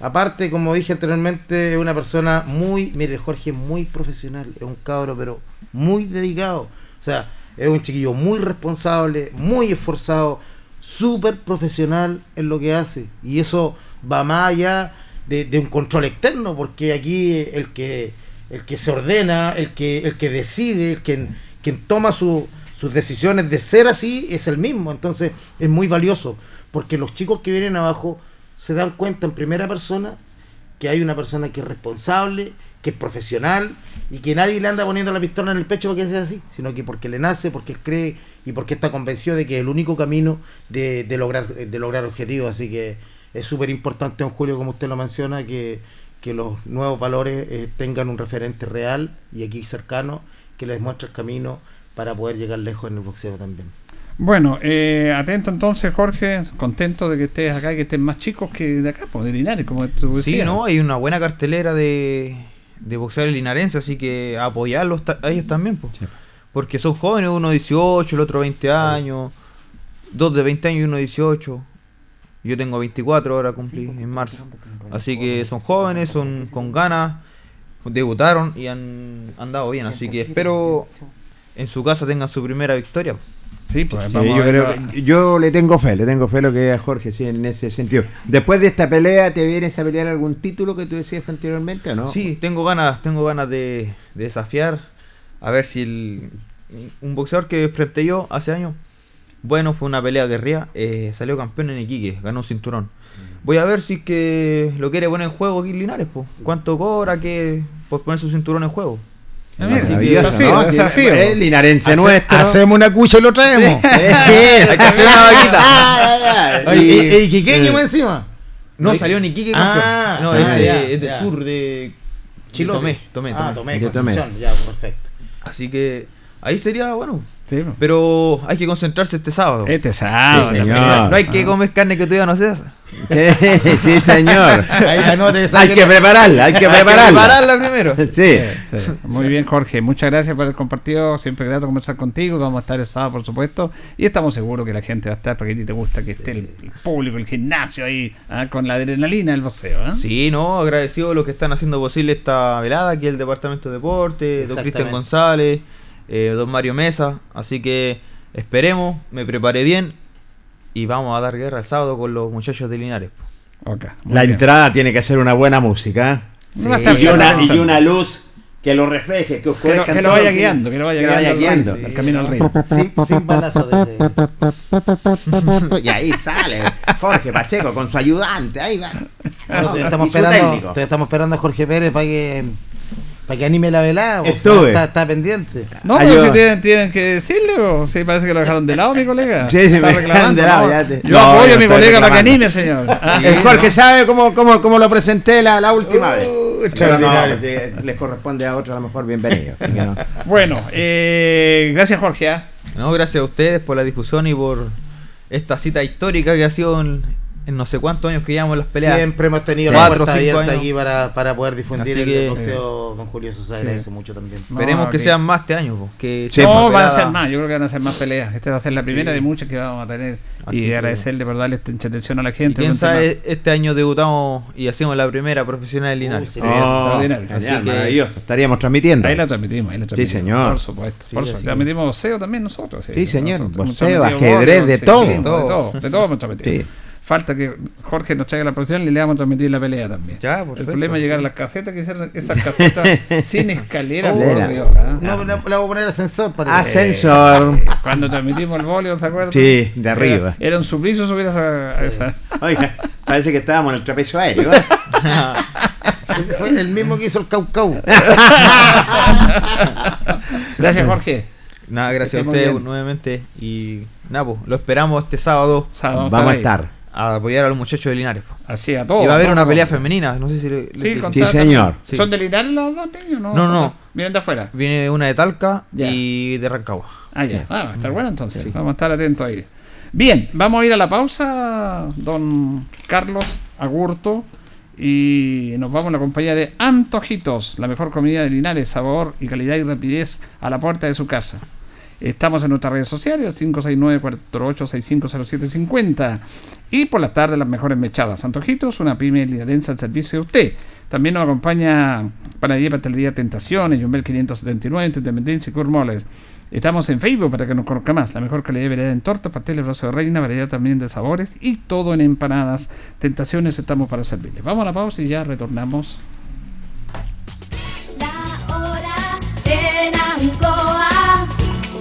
aparte, como dije anteriormente, es una persona muy, mire, Jorge muy profesional, es un cabro, pero muy dedicado. O sea, es un chiquillo muy responsable, muy esforzado, súper profesional en lo que hace. Y eso va más allá de, un control externo, porque aquí el que el que se ordena, el que el que decide, el quien, quien toma su- sus decisiones de ser así es el mismo. Entonces es muy valioso, porque los chicos que vienen abajo se dan cuenta en primera persona que hay una persona que es responsable, que es profesional y que nadie le anda poniendo la pistola en el pecho porque sea así, sino que porque le nace, porque él cree y porque está convencido de que es el único camino de, de lograr de lograr objetivos. Así que es súper importante, don Julio, como usted lo menciona, que, que los nuevos valores eh, tengan un referente real y aquí cercano que les muestre el camino para poder llegar lejos en el boxeo también. Bueno, eh, atento entonces, Jorge, contento de que estés acá y que estén más chicos que de acá, pues, de Linares, como tú Sí, no, hay una buena cartelera de, de boxeadores linarenses, así que apoyarlos a ellos también. Sí. porque son jóvenes, uno 18, el otro 20 años, dos de 20 años y uno 18. Yo tengo 24 ahora cumplí en marzo. Así que son jóvenes, son con ganas, debutaron y han andado bien, así que espero en su casa tengan su primera victoria. Sí, pues Sí, vamos yo, a creo que- yo le tengo fe, le tengo fe lo que a Jorge, sí, en ese sentido. Después de esta pelea, ¿te vienes a pelear algún título que tú decías anteriormente o no? Sí, tengo ganas, tengo ganas de, de desafiar. A ver si el, un boxeador que enfrenté yo hace años, bueno, fue una pelea guerrilla, eh, salió campeón en Iquique, ganó un cinturón. Voy a ver si es que lo quiere poner en juego aquí Linares, pues. ¿Cuánto cobra que por poner su cinturón en juego? Ah, Maravilloso, desafío, ¿no? desafío. Es linarense Hace- nuestro. Hacemos una cucha y lo traemos. Hay que hacer una vaquita. Ah, ya, ya. Oye, Y- ¿Y, y quiqueño eh, más encima? No, salió en Iquique Ah. No, ah, es, de- sur de Chilote. Tomé, Tomé, Ah, Tomé. Tomé, De Tomé. Ya, perfecto. Así que ahí sería, bueno, Sí. Pero hay que concentrarse este sábado. Este sábado. Sí, señor. No hay que comer carne que todavía no se hace. Sí, sí, señor. Ahí Hay que prepararla, hay que Hay que prepararla. prepararla primero. Sí. Sí. Muy bien, Jorge. Muchas gracias por el compartido. Siempre grato conversar contigo. Vamos a estar el sábado, por supuesto. Y estamos seguros que la gente va a estar porque a ti te gusta que esté el, el público, el gimnasio ahí, ah, con la adrenalina del boxeo. ¿ah? Sí, no, agradecido a los que están haciendo posible esta velada, aquí el Departamento de Deporte, don. Cristian González, eh, don Mario Mesa, así que esperemos, me preparé bien y vamos a dar guerra el sábado con los muchachos de Linares. Ok, muy La bien. entrada tiene que ser una buena música. Sí, a estar y, una, bien. y una luz que lo refleje, que Que lo, oscurezca que lo todo, vaya sí. guiando, que lo vaya Que lo vaya guiando, guiando. al camino al río. Sin, sin balazo desde... Y ahí sale Jorge Pacheco con su ayudante. Ahí va. No, te estamos esperando, estamos esperando a Jorge Pérez para que para que anime la velada. Estuve. está, está pendiente. No, Ayuda. pero que tienen, tienen que decirle, o sí, parece que lo dejaron de lado, mi colega. Sí, sí, Está me dejaron de lado, ¿no? ya te- Yo No, apoyo yo a mi colega para que anime, señor. Ah, El Jorge sabe cómo, cómo, cómo lo presenté la, la última Uh, vez. no, les corresponde a otro a lo mejor bienvenido. Bueno, eh, gracias, Jorge. ¿ah? No, gracias a ustedes por la difusión y por esta cita histórica que ha sido en, en no sé cuántos años que llevamos las peleas. Siempre hemos tenido Cuatro, la puerta abierta años. aquí para, para poder difundir Así el que- boxeo. Don Julio, eso se agradece mucho también. Esperemos No, que sean más este año. po, Que Sí, no, van a ser más, yo creo que van a ser más peleas. Esta va a ser la primera de muchas que vamos a tener. Así y que- agradecerle por darle esta atención a la gente. tema- sabe, este año debutamos y hacemos la primera profesional Linares. Uh, sí. Sería extraordinario. genial, Así que-. Estaríamos transmitiendo. Ahí la transmitimos, ahí la transmitimos. señor. Por supuesto. Sí, por supuesto. Transmitimos boxeo también nosotros. Sí, señor, boxeo, ajedrez, de sí, todo. sí, de todo. De todo hemos transmitido. Falta que Jorge nos traiga la profesión y le vamos a transmitir la pelea también. Ya, El problema es llegar a las casetas, que ser esas casetas sin escalera, por. Dios, ¿ah? No, le, le voy a poner ascensor para Ascensor. Cuando transmitimos el voleo, ¿se acuerdan? Sí, de arriba. Era, era un suplicio subir a esa. Oiga, parece que estábamos en el trapecio aéreo. ¿eh? Fue el mismo que hizo el Caucau. Gracias, Jorge. Nada, gracias a ustedes bien. nuevamente. Y nada, pues, lo esperamos este sábado Sábado, Vamos a ahí. estar. A apoyar a los muchachos de Linares. po. Así a todos. y va a haber una pelea femenina. No sé si le, Sí, señor. Sí. ¿Son de Linares los dos niños? No, No, no. Vienen de afuera. Viene una de Talca y de Rancagua. Ah, ya. Ah, va a estar bueno entonces. Vamos a estar atentos ahí. Bien, vamos a ir a la pausa, don Carlos Agurto. Y nos vamos a la compañía de Antojitos, la mejor comida de Linares, sabor y calidad y rapidez a la puerta de su casa. Estamos en nuestras redes sociales, 569-48650750. Y por la tarde las mejores mechadas. Antojitos, una pyme linarense al servicio de usted. También nos acompaña Panadería Pastelería Tentaciones, Jumbel 579, entre Independencia y. Estamos en Facebook para que nos conozca más. La mejor calidad de variedad en tortas, pasteles, brazo de reina, variedad también de sabores y todo en empanadas. Tentaciones estamos para servirles. Vamos a la pausa y ya retornamos. La hora en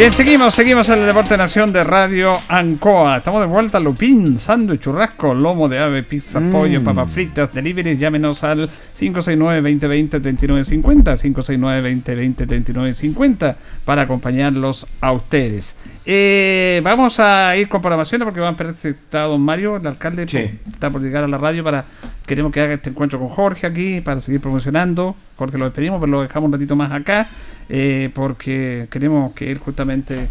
Bien, seguimos, seguimos en el Deporte Nación de Radio Ancoa. Estamos de vuelta Lupín, sándwich, churrasco, lomo de ave, pizza, pollo, papas fritas, delivery. Llámenos al 569-2020-3950, 569-2020-3950 para acompañarlos a ustedes. Eh, vamos a ir con programaciones porque va a está don Mario, el alcalde, Sí. está por llegar a la radio para queremos que haga este encuentro con Jorge aquí para seguir promocionando. Jorge lo despedimos, pero lo dejamos un ratito más acá eh, porque queremos que él justamente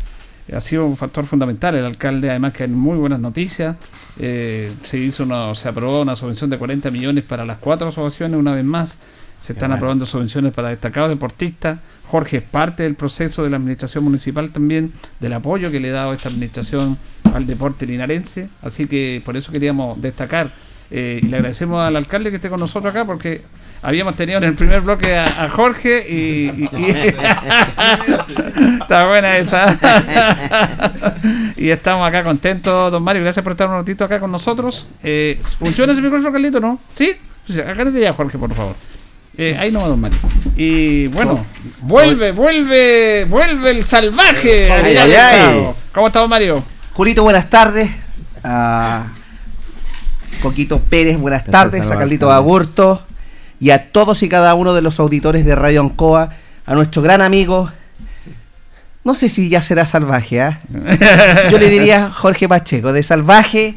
ha sido un factor fundamental. El alcalde, además, que hay muy buenas noticias. Eh, se hizo una, se aprobó una subvención de 40 millones para las cuatro asociaciones, una vez más. Se están aprobando subvenciones para destacados deportistas. Jorge es parte del proceso de la administración municipal también, del apoyo que le ha dado esta administración al deporte linarense. Así que por eso queríamos destacar. eh, y le agradecemos al alcalde que esté con nosotros acá porque habíamos tenido en el primer bloque a, a Jorge y, y- y- está buena esa y estamos acá contentos don Mario gracias por estar un ratito acá con nosotros eh, ¿funciona ese micrófono Carlito no? ¿sí? Acá ya Jorge por favor Eh, ahí no va don Mario y bueno vuelve vuelve vuelve el salvaje Ay, Adrián ay, ay. ¿cómo está don Mario? Julito, buenas tardes. A Coquito Pérez, buenas Gracias, tardes. A Salvador. Carlito Aburto. Y a todos y cada uno de los auditores de Radio Ancoa. A nuestro gran amigo. No sé si ya será salvaje, ¿ah? Yo le diría Jorge Pacheco. De salvaje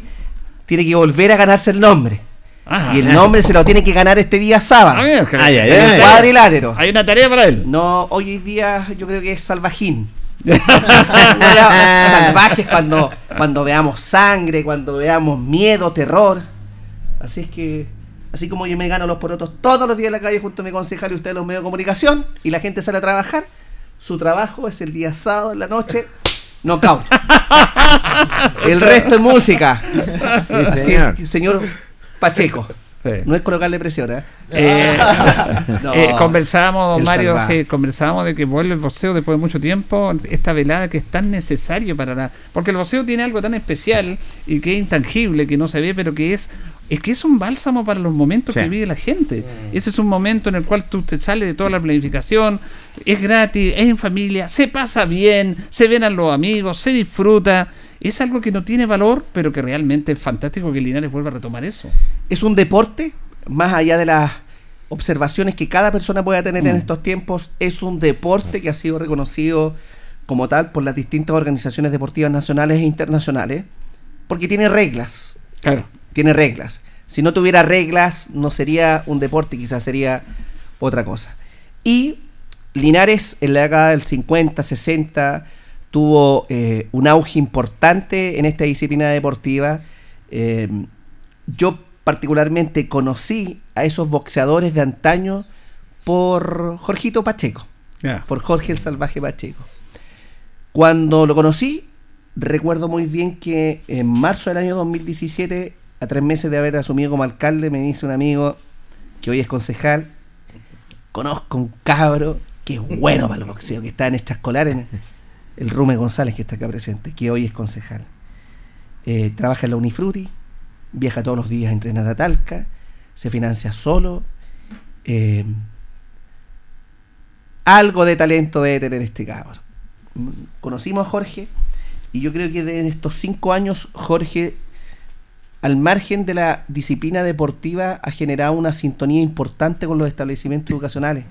tiene que volver a ganarse el nombre. Ajá. Y el nombre se lo tiene que ganar este día sábado. Ah, que- Ay, ay, En ay. el cuadrilátero. hay una tarea para él No, hoy día yo creo que es salvajín. Salvajes cuando, cuando veamos sangre, cuando veamos miedo, terror. Así es que, así como yo me gano los porotos todos los días en la calle junto a mi concejal y ustedes los medios de comunicación, y la gente sale a trabajar, su trabajo es el día sábado en la noche, knockout. El resto es música. Sí, señor. señor Pacheco. Sí. No es colocarle presión, ¿eh? Eh, No. eh, conversábamos, don El Mario, sí, conversábamos de que vuelve el boxeo después de mucho tiempo, esta velada que es tan necesario para la... Porque el boxeo tiene algo tan especial y que es intangible, que no se ve, pero que es... Es que es un bálsamo para los momentos Sí. que vive la gente. Ese es un momento en el cual tú te sales de toda la planificación, es gratis, es en familia, se pasa bien, se ven a los amigos, se disfruta. Es algo que no tiene valor, pero que realmente es fantástico que Linares vuelva a retomar eso. es un deporte, más allá de las observaciones que cada persona pueda tener en estos tiempos, es un deporte que ha sido reconocido como tal por las distintas organizaciones deportivas nacionales e internacionales. porque tiene reglas. Claro. Tiene reglas. Si no tuviera reglas, no sería un deporte, quizás sería otra cosa. Y Linares en la década del 50, 60 tuvo eh, un auge importante en esta disciplina deportiva. Eh, yo particularmente conocí a esos boxeadores de antaño por Jorgito Pacheco, por Jorge el Salvaje Pacheco. Cuando lo conocí, recuerdo muy bien que en marzo del año 2017, a tres meses de haber asumido como alcalde, me dice un amigo que hoy es concejal, conozco un cabro que es bueno para el boxeo, que está en extraescolar, en el Rume González, que está acá presente, que hoy es concejal. Eh, trabaja en la Unifruti, viaja todos los días a entrenar a Talca, se financia solo. eh, algo de talento debe tener este cabrón. Conocimos a Jorge y yo creo que de estos cinco años Jorge, al margen de la disciplina deportiva, ha generado una sintonía importante con los establecimientos educacionales.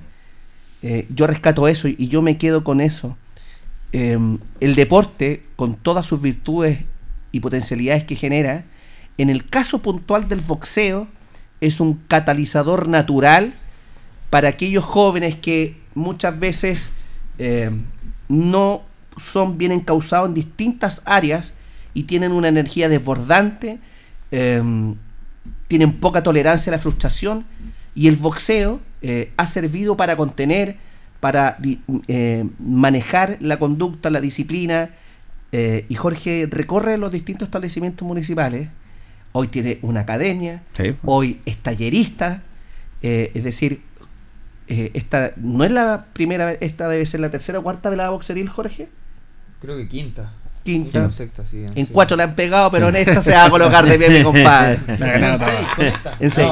Eh, yo rescato eso y yo me quedo con eso. Eh, el deporte, con todas sus virtudes y potencialidades que genera, en el caso puntual del boxeo, es un catalizador natural para aquellos jóvenes que muchas veces eh, no son bien encausados en distintas áreas y tienen una energía desbordante, eh, tienen poca tolerancia a la frustración y el boxeo eh, ha servido para contener, para di- eh, manejar la conducta, la disciplina. eh, y Jorge recorre los distintos establecimientos municipales. Hoy tiene una academia, Sí. hoy es tallerista, eh, es decir, eh, esta no es la primera vez, esta debe ser la tercera o cuarta velada boxeril, Jorge. Creo que quinta. Quinta. o sexta, sí. En sí. cuatro la han pegado, pero en esta se va a colocar de pie, mi compadre. La ganaba En seis.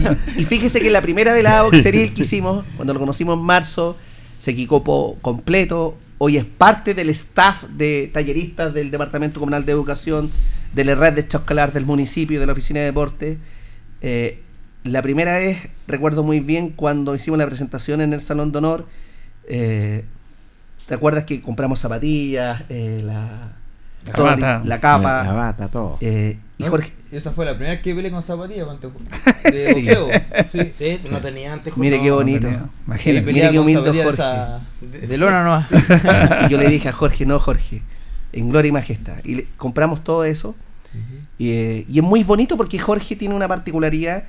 No, Y fíjese que la primera velada boxeril que hicimos, cuando lo conocimos en marzo, se equipó completo. Hoy es parte del staff de talleristas del Departamento Comunal de Educación, de la red de extraescolar del municipio, de la Oficina de Deporte. Eh, la primera vez, recuerdo muy bien, cuando hicimos la presentación en el Salón de Honor, eh, ¿te acuerdas que compramos zapatillas, eh, la, La todo, bata. la capa? La bata, todo. eh, y No, Jorge, Esa fue la primera vez que peleé con zapatillas con te- de Sí. boxeo. Sí. Sí, no tenía antes. Mire no, qué no bonito. Y Imagínate. Mire qué humilde Jorge. de esa- De lona nomás. Y yo le dije a Jorge, no, Jorge, en gloria y majestad. Y le- compramos todo eso. Y, eh, y es muy bonito porque Jorge tiene una particularidad.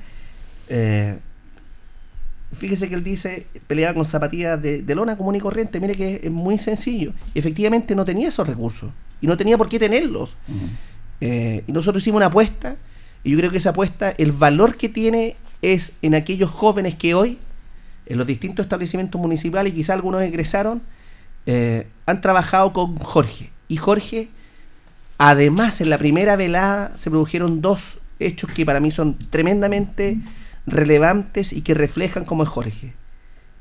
Fíjese que él dice, peleaba con zapatillas de, de lona común y corriente. Mire que es, muy sencillo. Y efectivamente no tenía esos recursos. Y no tenía por qué tenerlos. Eh, y nosotros hicimos una apuesta. Y yo creo que esa apuesta, el valor que tiene es en aquellos jóvenes que hoy, en los distintos establecimientos municipales, y quizá algunos egresaron, eh, han trabajado con Jorge. Y Jorge, además, en la primera velada se produjeron dos hechos que para mí son tremendamente relevantes y que reflejan cómo es Jorge.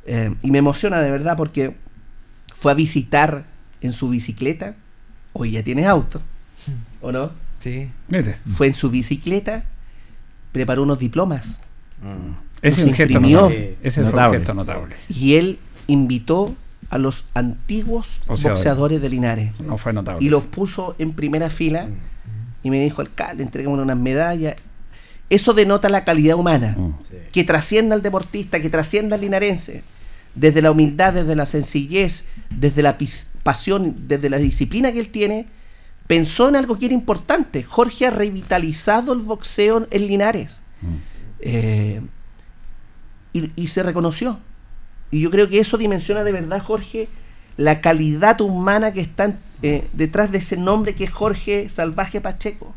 Eh, y me emociona de verdad porque fue a visitar en su bicicleta, hoy ya tiene auto, ¿o no? Sí. Fue en su bicicleta, preparó unos diplomas ese es un imprimió. notable. Ese es un Notable. gesto notable. y él invitó a los antiguos Boxeadores. boxeadores de Linares. No fue notable. y los puso en primera fila y me dijo, alcalde, entregamos unas medallas. Eso denota la calidad humana, Mm. que trascienda al deportista, que trascienda al linarense, desde la humildad, desde la sencillez, desde la pasión, desde la disciplina que él tiene, pensó en algo que era importante. Jorge ha revitalizado el boxeo en Linares. Eh, y, y se reconoció. Y yo creo que eso dimensiona de verdad, Jorge, la calidad humana que está eh, detrás de ese nombre que es Jorge Salvaje Pacheco.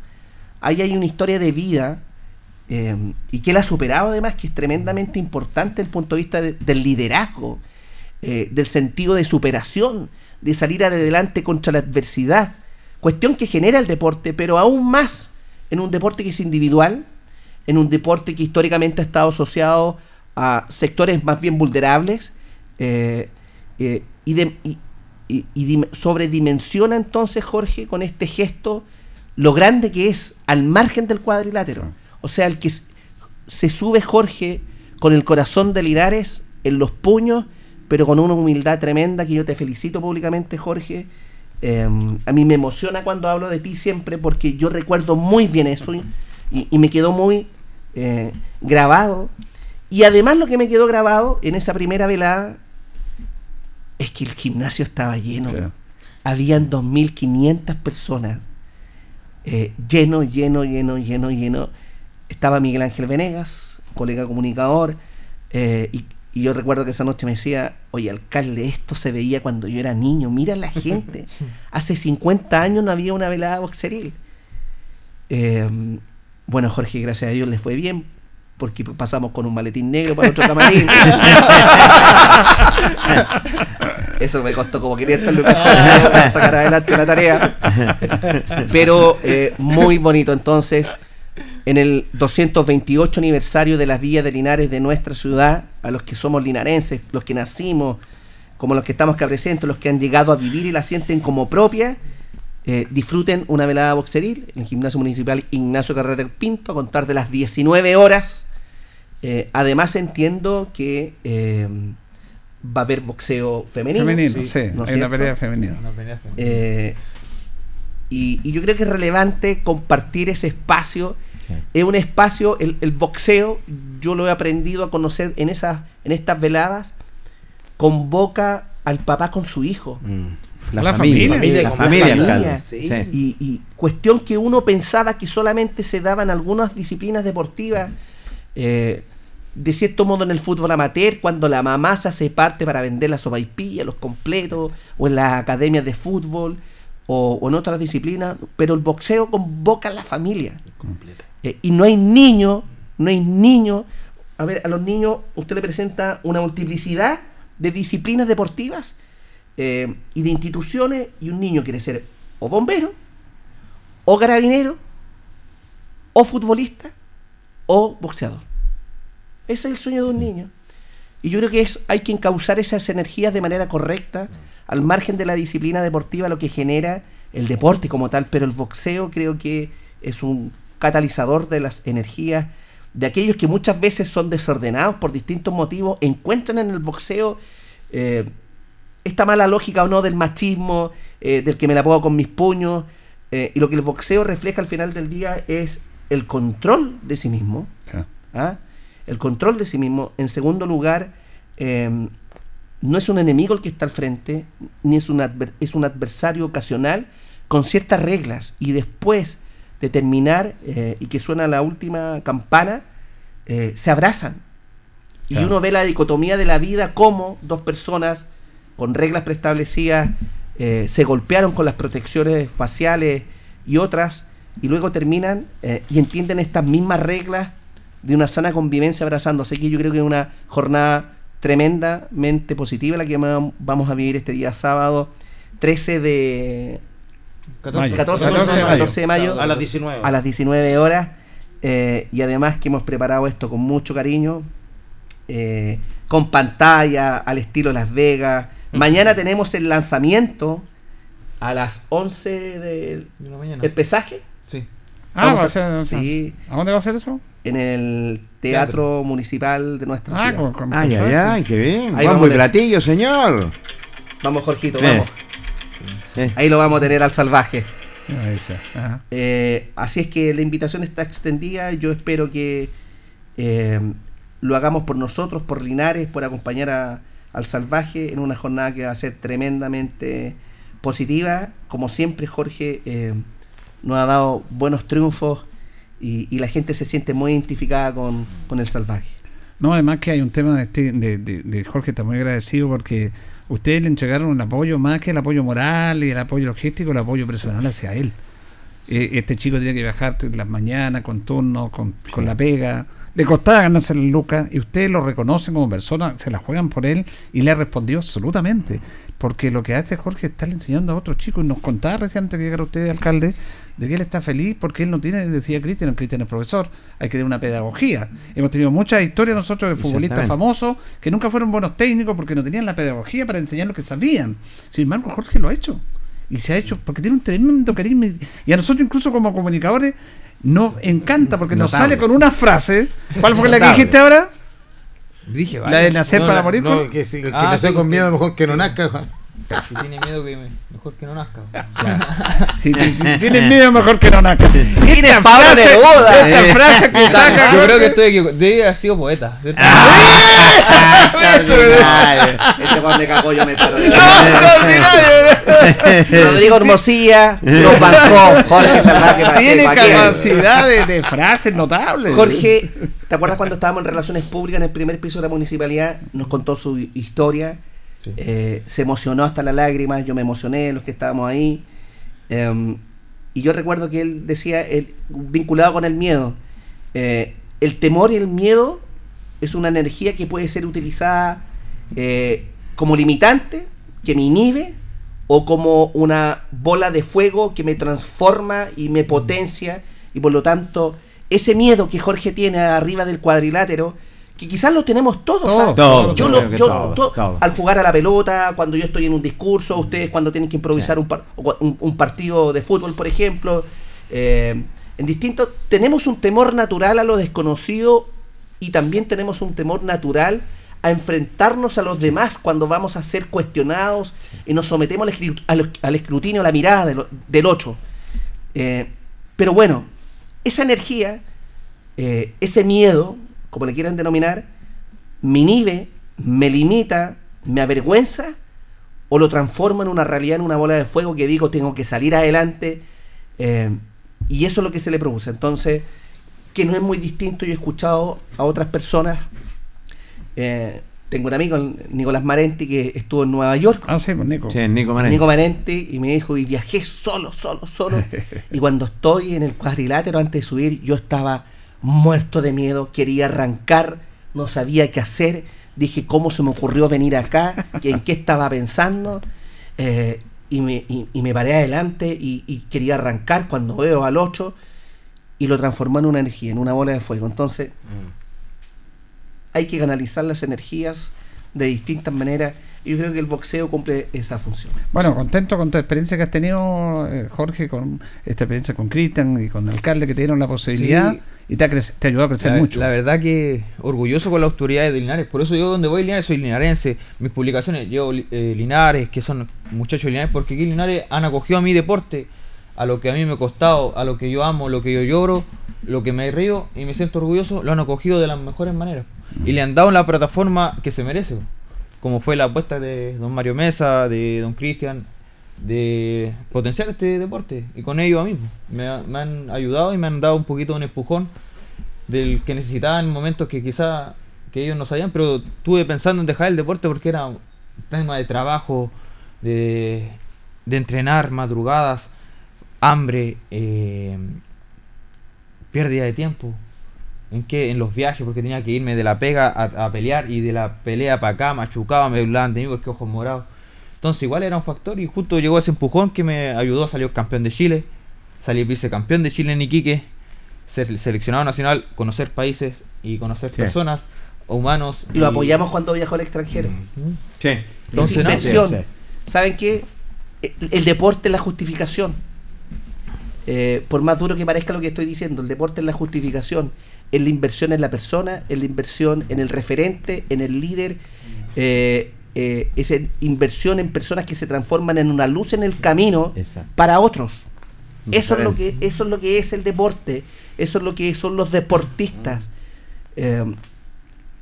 Ahí hay una historia de vida eh, y que él ha superado además, que es tremendamente importante desde el punto de vista de- del liderazgo, eh, del sentido de superación, de salir adelante contra la adversidad. Cuestión que genera el deporte, pero aún más en un deporte que es individual, en un deporte que históricamente ha estado asociado a sectores más bien vulnerables eh, eh, y, sobredimensiona entonces Jorge con este gesto lo grande que es al margen del cuadrilátero. O sea, el que se sube Jorge con el corazón de Linares en los puños, pero con una humildad tremenda que yo te felicito públicamente, Jorge, Eh, a mí me emociona cuando hablo de ti siempre porque yo recuerdo muy bien eso y, y- y me quedó muy eh, grabado. Y además lo que me quedó grabado en esa primera velada es que el gimnasio estaba lleno. Sí. Habían 2.500 personas. eh, lleno, lleno, lleno, lleno, lleno. Estaba Miguel Ángel Venegas, colega comunicador, eh, y, y yo recuerdo que esa noche me decía, oye, alcalde, esto se veía cuando yo era niño, mira la gente. Hace 50 años no había una velada boxeril. Eh, bueno, Jorge, gracias a Dios le fue bien, porque pasamos con un maletín negro para otro camarín. Eso me costó como 500 lucas para sacar adelante la tarea. Pero eh, muy bonito. Entonces, en el 228 aniversario de las villas de Linares de nuestra ciudad, a los que somos linarenses, los que nacimos, como los que estamos acá presentes, los que han llegado a vivir y la sienten como propia, eh, disfruten una velada boxeril en el gimnasio municipal Ignacio Carrera Pinto a contar de las 19 horas. Eh, además entiendo que eh, va a haber boxeo femenino. Femenino, sí. ¿no es hay una pelea femenina. Eh, y, y yo creo que es relevante compartir ese espacio. Es un espacio, el, el boxeo, yo lo he aprendido a conocer en, esas, en estas veladas, convoca al papá con su hijo. La, La familia, familia, la familia, la familia. Sí. Y, y cuestión que uno pensaba que solamente se daban algunas disciplinas deportivas, eh, de cierto modo en el fútbol amateur, cuando la mamá se hace parte para vender la sopaipilla, los completos, o en las academias de fútbol, o, o en otras disciplinas, pero el boxeo convoca a la familia. Eh, y no hay niño, no hay niño. A ver, a los niños usted le presenta una multiplicidad de disciplinas deportivas eh, y de instituciones y un niño quiere ser o bombero, o carabinero, o futbolista, o boxeador. Ese es el sueño de un niño. Y yo creo que es, hay que encauzar esas energías de manera correcta, al margen de la disciplina deportiva, lo que genera el deporte como tal, pero el boxeo creo que es un catalizador de las energías de aquellos que muchas veces son desordenados por distintos motivos, encuentran en el boxeo eh, esta mala lógica o no del machismo, eh, del que me la pongo con mis puños, eh, y lo que el boxeo refleja al final del día es el control de sí mismo, Sí. ¿ah? el control de sí mismo. En segundo lugar, eh, no es un enemigo el que está al frente, ni es un, adver- es un adversario ocasional con ciertas reglas. Y después de terminar eh, y que suena la última campana, eh, se abrazan. Y Claro. uno ve la dicotomía de la vida como dos personas con reglas preestablecidas eh, se golpearon con las protecciones faciales y otras, y luego terminan y entienden estas mismas reglas de una sana convivencia abrazándose. que yo creo que es una jornada tremendamente positiva la que va- vamos a vivir este día sábado 13 de 14, 14, 14 de mayo. 14 de mayo A las 19. a las 19 horas eh, y además que hemos preparado esto con mucho cariño eh, con pantalla al estilo Las Vegas mañana tenemos el lanzamiento a las 11 de De la mañana. el pesaje Sí. Ah, va a a- ser. sí. ¿A dónde va a ser eso? en el teatro municipal de nuestra Ah, ciudad con, con Ay, ay, ay, qué bien. Ahí vamos de- platillo, señor. vamos Jorgito vamos Sí. ahí lo vamos a tener al salvaje. Ajá. Eh, así es que la invitación está extendida. Yo espero que eh, lo hagamos por nosotros, por Linares, por acompañar a- al salvaje en una jornada que va a ser tremendamente positiva. Como siempre, Jorge eh, nos ha dado buenos triunfos y, y la gente se siente muy identificada con, con el salvaje. No, además que hay un tema de, este- de, de- de Jorge, está muy agradecido porque ustedes le entregaron un apoyo más que el apoyo moral y el apoyo logístico, el apoyo personal hacia él. Eh, este chico tenía que viajar las mañanas con turno, con, con la pega. Le costaba ganarse la lucas y ustedes lo reconocen como persona, se la juegan por él y le ha respondido absolutamente. Porque lo que hace Jorge es estarle enseñando a otros chicos y nos contaba recién antes que llegara usted, alcalde, de que él está feliz porque él no tiene, decía Cristian, Cristian es profesor, hay que tener una pedagogía. Hemos tenido muchas historias nosotros de futbolistas famosos que nunca fueron buenos técnicos porque no tenían la pedagogía para enseñar lo que sabían. Sin embargo, Jorge lo ha hecho. Y se ha hecho porque tiene un tremendo carisma. Y a nosotros incluso como comunicadores nos encanta porque nos Notable. sale con una frase. ¿Cuál fue la que Notable. dijiste ahora? Dije, La de nacer No, para la- morir. no, con- que si- el que Ah, nació sí, con que- miedo mejor que no nazca. Juan. Si tiene miedo que me- mejor que no nazca. Si t- tienes miedo, mejor que no nazca. Tienes Pablo frase- Neruda. Esta frase que saca. Yo creo que estoy equivocado. Debe haber sido poeta. ¿cierto? Este Juan de Caco yo me paro. de- Rodrigo Hermosilla nos bancó. Jorge Salvaje Tiene Pacheco, aquí. capacidad de, de frases notables. Jorge, ¿te acuerdas cuando estábamos en relaciones públicas en el primer piso de la municipalidad? Nos contó su historia. Eh, se emocionó hasta las lágrimas. Yo me emocioné, los que estábamos ahí. em, y yo recuerdo que él decía, él, vinculado con el miedo, eh, el temor y el miedo es una energía que puede ser utilizada eh, como limitante, que me inhibe, o como una bola de fuego que me transforma y me potencia, y por lo tanto, ese miedo que Jorge tiene arriba del cuadrilátero, que quizás lo tenemos todos. Todos, ¿sabes? todos, yo lo- yo todos, to- todos. al jugar a la pelota, cuando yo estoy en un discurso, ustedes cuando tienen que improvisar un, par- un, un partido de fútbol, por ejemplo, eh, en distintos, tenemos un temor natural a lo desconocido y también tenemos un temor natural a enfrentarnos a los demás cuando vamos a ser cuestionados y nos sometemos al escrutinio, a la mirada del, del otro. Eh, pero bueno, esa energía, eh, ese miedo, como le quieran denominar, me inhibe, me limita, me avergüenza o lo transformo en una realidad, en una bola de fuego que digo tengo que salir adelante eh, y eso es lo que se le produce. Entonces, que no es muy distinto, yo he escuchado a otras personas, eh, tengo un amigo, Nicolás Marenti, que estuvo en Nueva York, Ah, sí, pues Nico. Sí, Nico Mané. Nico Marenti y me dijo, y viajé solo, solo, solo. y cuando estoy en el cuadrilátero antes de subir, yo estaba muerto de miedo, quería arrancar, no sabía qué hacer. Dije, ¿cómo se me ocurrió venir acá? ¿En qué estaba pensando? Eh, y, me, y- y me paré adelante y, y quería arrancar cuando veo al 8 y lo transformó en una energía, en una bola de fuego. Entonces, hay que canalizar las energías de distintas maneras. Y yo creo que el boxeo cumple esa función. Bueno, contento con tu experiencia que has tenido, eh, Jorge, con esta experiencia con Cristian y con el alcalde que te dieron la posibilidad Sí. y te, ha te ayudó a crecer La, mucho. la verdad que orgulloso con las autoridades de Linares. Por eso yo donde voy Linares soy linarense. Mis publicaciones llevo eh, Linares, que son muchachos de Linares, porque aquí Linares han acogido a mi deporte, a lo que a mí me ha costado, a lo que yo amo, lo que yo lloro, lo que me río y me siento orgulloso, lo han acogido de las mejores maneras. Y le han dado la plataforma que se merece. Como fue la apuesta de don Mario Mesa, de don Cristian, de potenciar este deporte. Y con ellos a mí. Me, ha- me han ayudado y me han dado un poquito un empujón del que necesitaban en momentos que quizá que ellos no sabían, pero estuve pensando en dejar el deporte porque era un tema de trabajo, de, de entrenar, madrugadas, hambre, eh, pérdida de tiempo. ¿En qué? En los viajes, porque tenía que irme de la pega a, a pelear y de la pelea para acá, machucaba, me burlaban de mí porque ojos morados. Entonces igual era un factor y justo llegó ese empujón que me ayudó, salió campeón de Chile, salí vicecampeón de Chile en Iquique, ser seleccionado nacional, conocer países y conocer Sí. personas, humanos. Y lo apoyamos cuando viajó al extranjero. Mm. Sí. Entonces, es inversión. sí, sí. ¿Saben qué? El, el deporte es la justificación. Eh, por más duro que parezca lo que estoy diciendo, el deporte es la justificación. Es la inversión en la persona, es la inversión en el referente, en el líder. eh, eh, es en- inversión en personas que se transforman en una luz en el camino Exacto. para otros. Eso es, lo que, eso es lo que es el deporte, eso es lo que son los deportistas. Eh,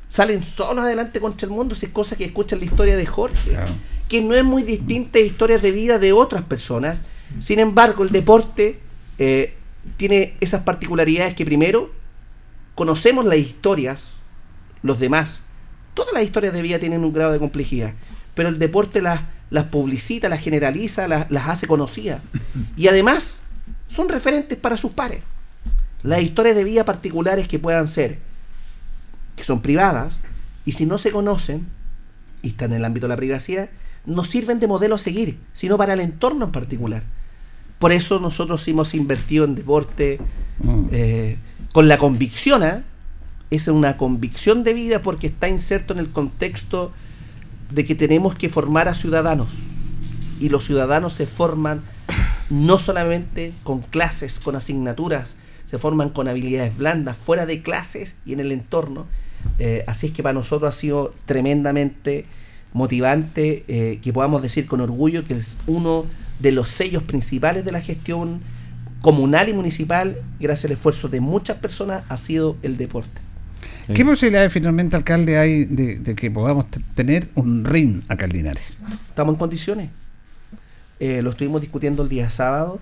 salen solos adelante contra el mundo, si es cosa que escuchan la historia de Jorge, Claro. que no es muy distinta de historias de vida de otras personas. Sin embargo, el deporte eh, tiene esas particularidades que primero conocemos las historias, los demás. Todas las historias de vida tienen un grado de complejidad, pero el deporte las, las publicita, las generaliza, las, las hace conocidas. Y además, son referentes para sus pares. Las historias de vida particulares que puedan ser, que son privadas, y si no se conocen, y están en el ámbito de la privacidad, no sirven de modelo a seguir, sino para el entorno en particular. Por eso nosotros hemos invertido en deporte Mm. eh, con la convicción, ¿ah? es una convicción de vida porque está inserto en el contexto de que tenemos que formar a ciudadanos. Y los ciudadanos se forman no solamente con clases, con asignaturas, se forman con habilidades blandas, fuera de clases y en el entorno. Eh, así es que para nosotros ha sido tremendamente motivante eh, que podamos decir con orgullo que es uno de los sellos principales de la gestión comunal y municipal, gracias al esfuerzo de muchas personas, ha sido el deporte. ¿Qué posibilidades finalmente, alcalde, hay de, de que podamos tener un ring acá en Linares? Estamos en condiciones. Eh, lo estuvimos discutiendo el día sábado.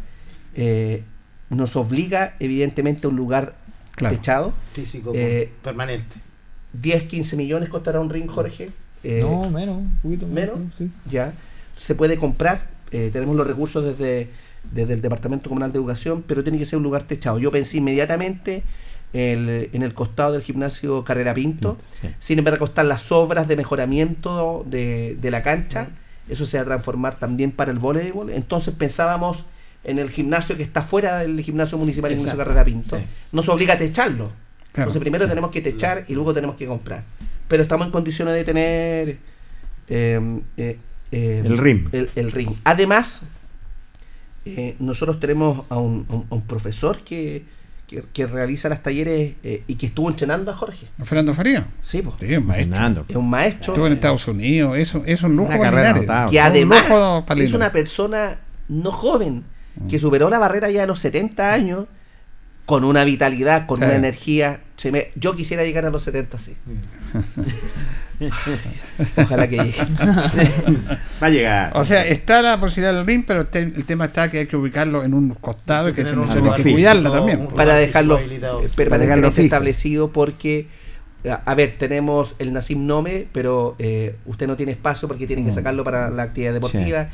Eh, nos obliga, evidentemente, a un lugar Claro. techado. Físico Eh, permanente. 10, 15 millones costará un ring, Jorge. Eh, no, menos, un poquito ¿menos? sí. ya se puede comprar eh, tenemos los recursos desde, desde el departamento comunal de educación pero tiene que ser un lugar techado yo pensé inmediatamente el- en el costado del gimnasio Carrera Pinto Sí. sin embargo están las obras de mejoramiento de, de la cancha eso se va a transformar también para el voleibol entonces pensábamos en el gimnasio que está fuera del gimnasio municipal, el gimnasio Exacto. Carrera Pinto Sí. nos obliga a techarlo Claro. entonces primero tenemos que techar y luego tenemos que comprar. Pero estamos en condiciones de tener eh, eh, eh, El RIM. El, el RIM. Además, eh, nosotros tenemos a un, profesor que, que, que realiza las talleres eh, y que estuvo entrenando a Jorge. Fernando Faría. Sí, pues. Sí, un maestro. Fernando. Es un maestro Estuvo en Estados Unidos, eso es un lujo Una que Un además es una persona no joven, que superó la barrera ya de los 70 años con una vitalidad, con Sí. una energía. Se me- yo quisiera llegar a los 70, sí. Ojalá que llegue. Va a llegar. O sea, está la posibilidad del ring, pero te- el tema está que hay que ubicarlo en un costado y que se un tiene que cuidarla también. para dejarlo permanentemente dejarlo establecido porque a a ver, tenemos el Nasim Nome, pero eh, usted no tiene espacio porque tiene que sacarlo para la actividad deportiva.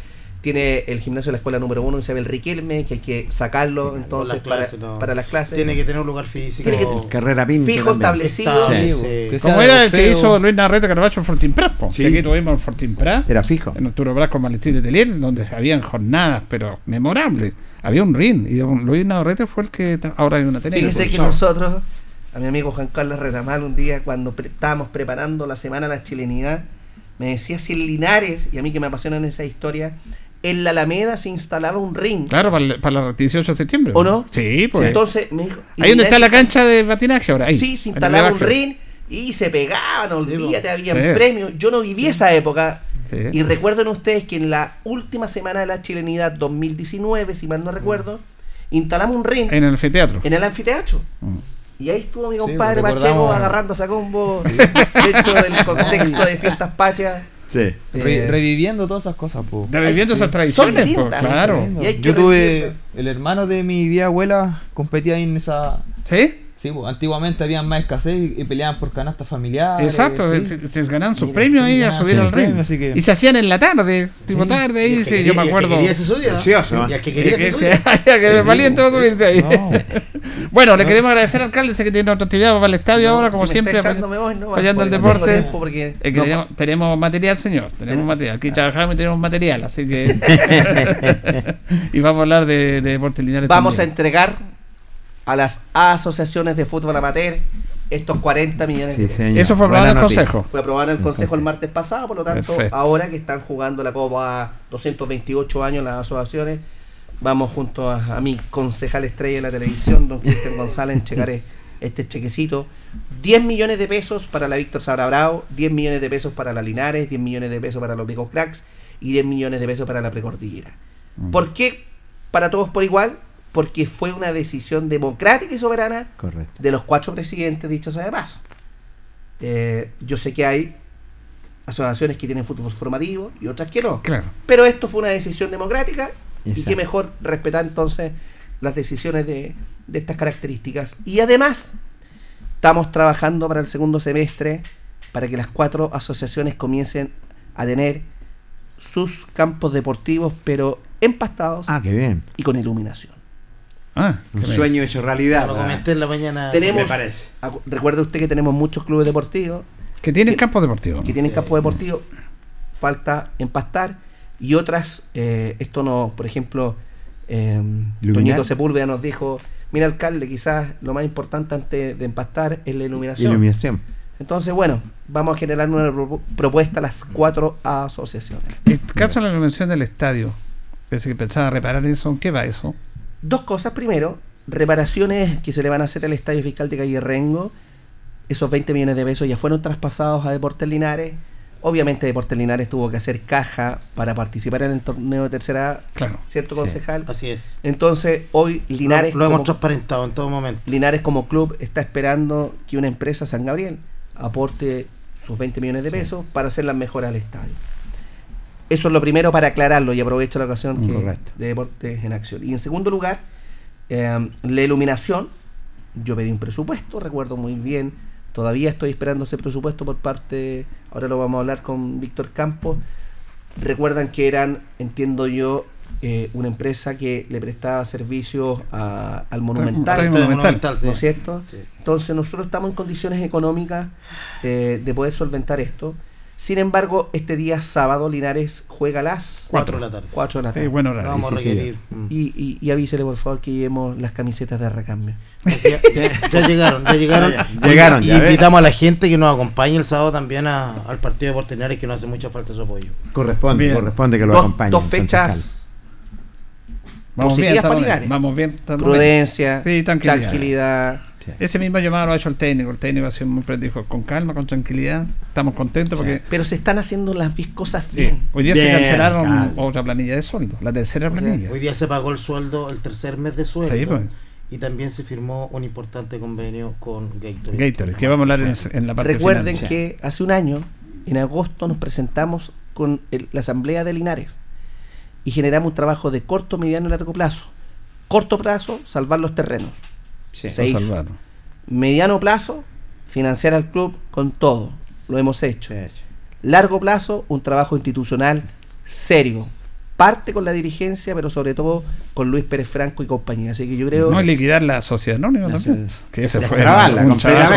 Tiene el gimnasio de la escuela número uno, Isabel Riquelme, que hay que sacarlo entonces para, clases, no. para las clases. Tiene que tener un lugar físico. Tiene que- Carrera Pinto. fijo, también. establecido. Sí, Sí. sí. Que Como era el que hizo Luis Narrete Caravaggio en Fortín Prat. Sí. Aquí tuvimos el Fortín Prat, Era fijo. en Arturo Bras con Valentín de Telier, donde se habían jornadas, pero memorables. Había un ring, y Luis Narrete fue el que ahora hay una tenés. Fíjese que nosotros, a mi amigo Juan Carlos Retamal, un día cuando pre- estábamos preparando la Semana de la Chilenidad, me decía si en Linares, y a mí que me apasionan esa historia, en la Alameda se instalaba un ring. Claro, para el, para el 18 de septiembre. ¿O no? Sí, pues. Entonces me dijo. ahí donde está la cancha de patinaje ahora. Ahí, Sí, se el instalaba un ring y se pegaban, olvídate, habían Sí. premios. Yo no viví esa época. Sí. Y recuerden ustedes que en la última semana de la chilenidad 2019, si mal no recuerdo, instalamos un ring En el anfiteatro. en el anfiteatro. Mm. Y ahí estuvo mi Sí, compadre recordamos. Pacheco agarrándose a combo dentro del contexto de fiestas patrias. Sí. Re- Eh, reviviendo todas esas cosas, po. Reviviendo esas tradiciones, claro. Yo tuve el hermano de mi vieja abuela competía ahí en esa ¿Sí? Sí, pues, antiguamente habían más escasez y, y peleaban por canastas familiares. Exacto, sí. se, se ganaban sus premios ahí a subir al ring. que- Y se hacían en la tarde, tipo tarde ahí, Y el que sí, quería- yo y me el que acuerdo. quería se subía. Precioso. Y el que quería se Que- subía. que- valiente va a subirse ahí. No. Bueno, le queremos agradecer al alcalde, sé que tiene otra actividad para el estadio ahora, como me siempre, me apoyando el deporte. tiempo porque- Es que no, tenemos, tenemos material, señor. Tenemos material. Aquí trabajamos y tenemos material, así que. y vamos a hablar de, de deporte lineal. Vamos a también. entregar a las asociaciones de fútbol amateur estos 40 millones Sí, de pesos. señor. Eso fue aprobado en el noticia. consejo. Fue aprobado en el Consejo el martes pasado, por lo tanto, Perfecto. ahora que están jugando la Copa 228 años las asociaciones, vamos junto a, a mi concejal estrella de la televisión, don Cristian González, a checar e- este chequecito. 10 millones de pesos para la Víctor Sabra Bravo, 10 millones de pesos para la Linares, 10 millones de pesos para los Viejos Cracks y 10 millones de pesos para la Precordillera. ¿Por qué para todos por igual? Porque fue una decisión democrática y soberana Correcto. de los cuatro presidentes, dicho sea de paso. Eh, yo sé que hay asociaciones que tienen fútbol formativo y otras que no. Claro. Pero esto fue una decisión democrática y qué mejor respetar entonces las decisiones de, de estas características. Y además, estamos trabajando para el segundo semestre para que las cuatro asociaciones comiencen a tener sus campos deportivos, pero empastados Ah, qué bien. y con iluminación. Ah, Un sueño hecho realidad. Lo comenté en la mañana. Tenemos, me parece. recuerde usted que tenemos muchos clubes deportivos. Que tienen que- campo deportivo. que tienen campo deportivo, falta empastar y otras, eh, esto no, por ejemplo, eh. Toñito Sepúlveda nos dijo, mira alcalde, quizás lo más importante antes de empastar es la iluminación. Iluminación. Entonces, bueno, vamos a generar una propu- propuesta a las cuatro asociaciones. El caso de la convención del estadio, pensé que pensaba reparar eso, ¿en qué va eso? Dos cosas. Primero, reparaciones que se le van a hacer al Estadio Fiscal de Calle Rengo. Esos 20 millones de pesos ya fueron traspasados a Deportes Linares Obviamente Deportes Linares tuvo que hacer caja para participar en el torneo de tercera A, Claro. ¿cierto, Sí. concejal? Así es. Entonces, hoy Linares, lo, lo hemos como, transparentado en todo momento. Linares como club está esperando que una empresa, San Gabriel, aporte sus 20 millones de pesos para hacer las mejoras al estadio. Eso es lo primero para aclararlo y aprovecho la ocasión que- de Deportes en Acción. Y en segundo lugar, eh, la iluminación. Yo pedí un presupuesto, recuerdo muy bien. Todavía estoy esperando ese presupuesto por parte, ahora lo vamos a hablar con Víctor Campos. Recuerdan que eran, entiendo yo, eh, una empresa que le prestaba servicios a- al Monumental. Estadio Monumental. ¿no es cierto? Sí. Entonces nosotros estamos en condiciones económicas eh, de poder solventar esto. Sin embargo, este día sábado Linares juega a las Cuatro de la tarde. 4 de la tarde. bueno Lo horario. vamos a requerir. Mm. Y, y, y avísele por favor que llevemos las camisetas de recambio. Ya, ya- ya llegaron, ya llegaron. Llegaron, Y ya ves. invitamos a la gente que nos acompañe el sábado también a- al partido de Portenares que nos hace mucha falta su apoyo. Corresponde, Bien. corresponde que lo Dos, acompañe. dos fechas. Vamos bien. Vamos bien. prudencia, Sí, tranquilidad. tranquilidad. Sí. Ese mismo llamado lo ha hecho el técnico. El técnico ha sido muy dijo con calma, con tranquilidad. Estamos contentos porque Pero se están haciendo las cosas sí, bien. hoy día se cancelaron calma. otra planilla de sueldo, la tercera planilla. Hoy día se pagó el sueldo, el tercer mes de sueldo. Sí, pues. Y también se firmó un importante convenio con Gatorade. Gatorade, que vamos a hablar en, en la parte Recuerden final. que hace un año, en agosto, nos presentamos con el- la Asamblea de Linares y generamos un trabajo de corto, mediano y largo plazo. Corto plazo, salvar los terrenos. Sí. Se Lo hizo. salvaron. Mediano plazo, financiar al club con todo. Lo hemos hecho. Sí, sí. Largo plazo, un trabajo institucional serio. Parte con la dirigencia, pero sobre todo con Luis Pérez Franco y compañía. Así que yo creo No liquidar la sociedad anónima también. Que ese fue trabajo,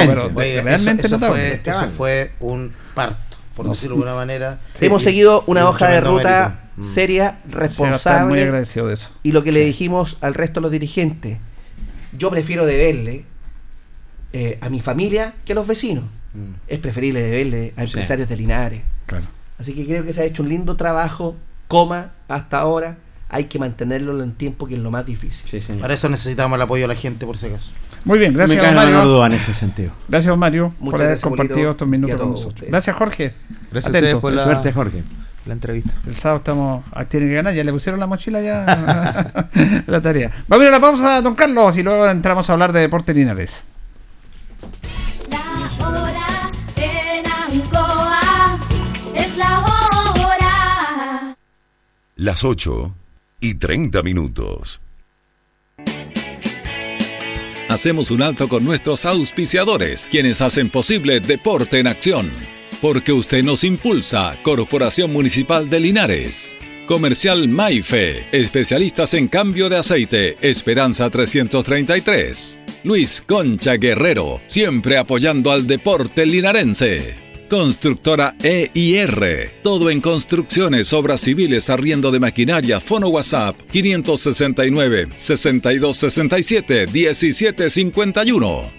pero Oye, realmente eso, fue, eso fue un parto, por No decirlo de alguna manera. Hemos Y- seguido una hoja de ruta. Mm. seria, estar muy responsable. agradecido de eso. Y lo que le dijimos al resto de los dirigentes, yo prefiero deberle eh, a mi familia que a los vecinos. Mm. Es preferible deberle a empresarios de Linares. Claro. Así que creo que se ha hecho un lindo trabajo, coma, hasta ahora. Hay que mantenerlo en el tiempo, que es lo más difícil. Sí, señor. Para eso necesitamos el apoyo de la gente, por si acaso. Muy bien, Me gracias menor Mario. duda en ese sentido. Gracias don Mario por Muchas haber gracias, compartido Polito, estos minutos con nosotros. ustedes. Gracias Jorge. Gracias a Atento. ustedes por la, Suerte, Jorge. La entrevista. El sábado estamos. ah, Tiene que ganar, ya le pusieron la mochila ya. la tarea. Vamos a ir a la pausa, don Carlos, y luego entramos a hablar de Deporte Linares. La hora en Ancoa es la hora. Las 8 y 30 minutos. Hacemos un alto con nuestros auspiciadores, quienes hacen posible Deporte en Acción. Porque usted nos impulsa, Corporación Municipal de Linares. Comercial Maife, especialistas en cambio de aceite, Esperanza 333. Luis Concha Guerrero, siempre apoyando al deporte linarense. Constructora EIR. Todo en construcciones, obras civiles, arriendo de maquinaria. Fono WhatsApp 569 6267 1751.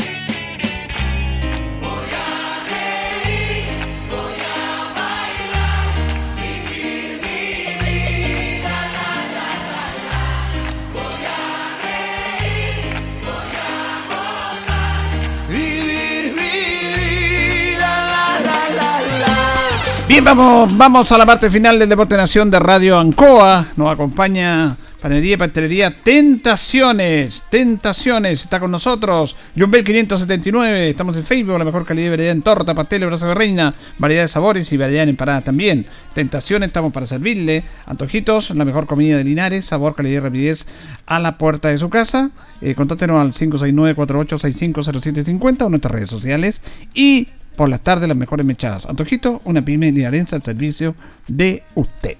Vamos, vamos a la parte final del Deporte Nación de Radio Ancoa. Nos acompaña Panería y Pastelería Tentaciones. Tentaciones, está con nosotros. Jumbel 579, estamos en Facebook, la mejor calidad de variedad en torta, pastel, brazo de reina, variedad de sabores y variedad en empanadas también. Tentaciones, estamos para servirle. Antojitos, la mejor comida de Linares, sabor, calidad y rapidez a la puerta de su casa. Eh, contáctenos al 569-48650750 o nuestras redes sociales. Y por las tardes las mejores mechadas. Antojito, una pyme linarense al servicio de usted.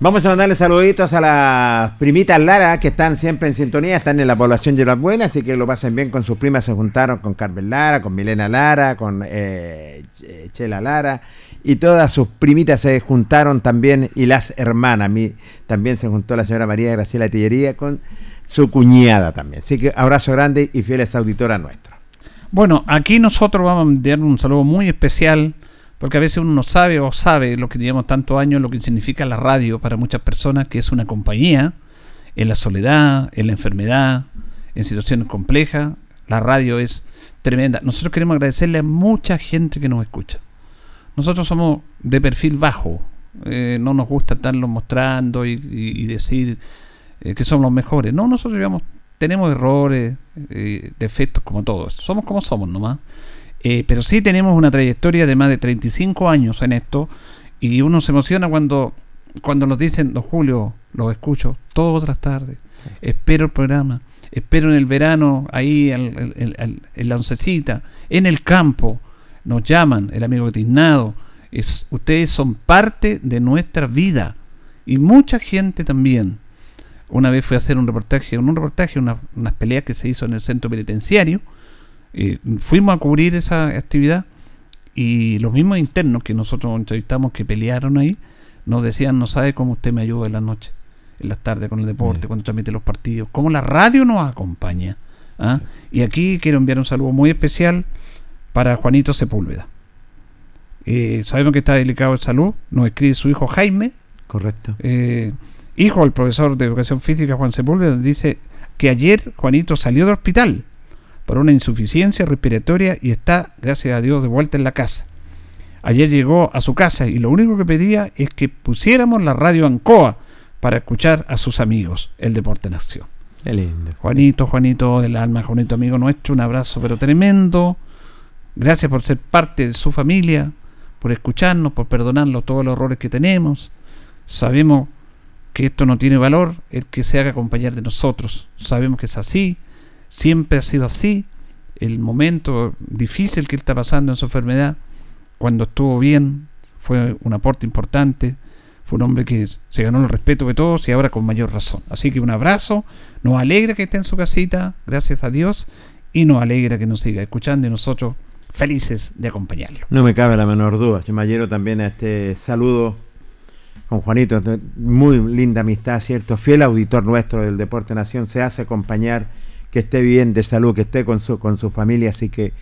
Vamos a mandarle saluditos a las primitas Lara que están siempre en sintonía, están en la población de las Buenas, así que lo pasen bien con sus primas. Se juntaron con Carmen Lara, con Milena Lara, con eh, Ch- Chela Lara y todas sus primitas se juntaron también y las hermanas. Mi, también se juntó la señora María Graciela Tillería con su cuñada también. Así que abrazo grande y fieles auditoras nuestras. Bueno, aquí nosotros vamos a enviar un saludo muy especial, porque a veces uno no sabe o sabe lo que llevamos tantos años, lo que significa la radio para muchas personas, que es una compañía en la soledad, en la enfermedad, en situaciones complejas. La radio es tremenda. Nosotros queremos agradecerle a mucha gente que nos escucha. Nosotros somos de perfil bajo, eh, no nos gusta estarlo mostrando y, y- y decir eh, que somos los mejores. No, nosotros digamos, tenemos errores, eh, defectos como todos. Somos como somos nomás. Eh, pero sí tenemos una trayectoria de más de 35 años en esto y uno se emociona cuando, cuando nos dicen, los Julio, los escucho todas las tardes, espero el programa, espero en el verano, ahí en la oncecita, en el campo, nos llaman, el amigo Tiznado, es, ustedes son parte de nuestra vida y mucha gente también. Una vez fui a hacer un reportaje, un reportaje, una- unas peleas que se hizo en el centro penitenciario. eh, fuimos a cubrir esa actividad y los mismos internos que nosotros entrevistamos que pelearon ahí nos decían, no sabe cómo usted me ayuda en la noche, en las tardes con el deporte, Bien. cuando transmite los partidos, cómo la radio nos acompaña. ¿ah? Y aquí quiero enviar un saludo muy especial para Juanito Sepúlveda. Eh, sabemos que está delicado de salud, nos escribe su hijo Jaime, Correcto. eh, hijo del profesor de educación física Juan Sepúlveda, dice que ayer Juanito salió del hospital por una insuficiencia respiratoria y está, gracias a Dios, de vuelta en la casa. Ayer llegó a su casa y lo único que pedía es que pusiéramos la radio Ancoa para escuchar a sus amigos, el Deporte en Acción. Qué lindo. Juanito, Juanito del alma, Juanito amigo nuestro, un abrazo pero tremendo. Gracias por ser parte de su familia, por escucharnos, por perdonarnos todos los errores que tenemos. Sabemos que esto no tiene valor el que se haga acompañar de nosotros. Sabemos que es así, siempre ha sido así. El momento difícil que él está pasando en su enfermedad, cuando estuvo bien, fue un aporte importante. Fue un hombre que se ganó el respeto de todos y ahora con mayor razón. Así que un abrazo, nos alegra que esté en su casita, gracias a Dios, y nos alegra que nos siga escuchando y nosotros felices de acompañarlo. No me cabe la menor duda. Adhiero también a este saludo con Juanito. Muy linda amistad, ¿cierto? Fiel auditor nuestro del Deporte Nación. Se hace acompañar, que esté bien de salud, que esté con su, con su familia. Así que,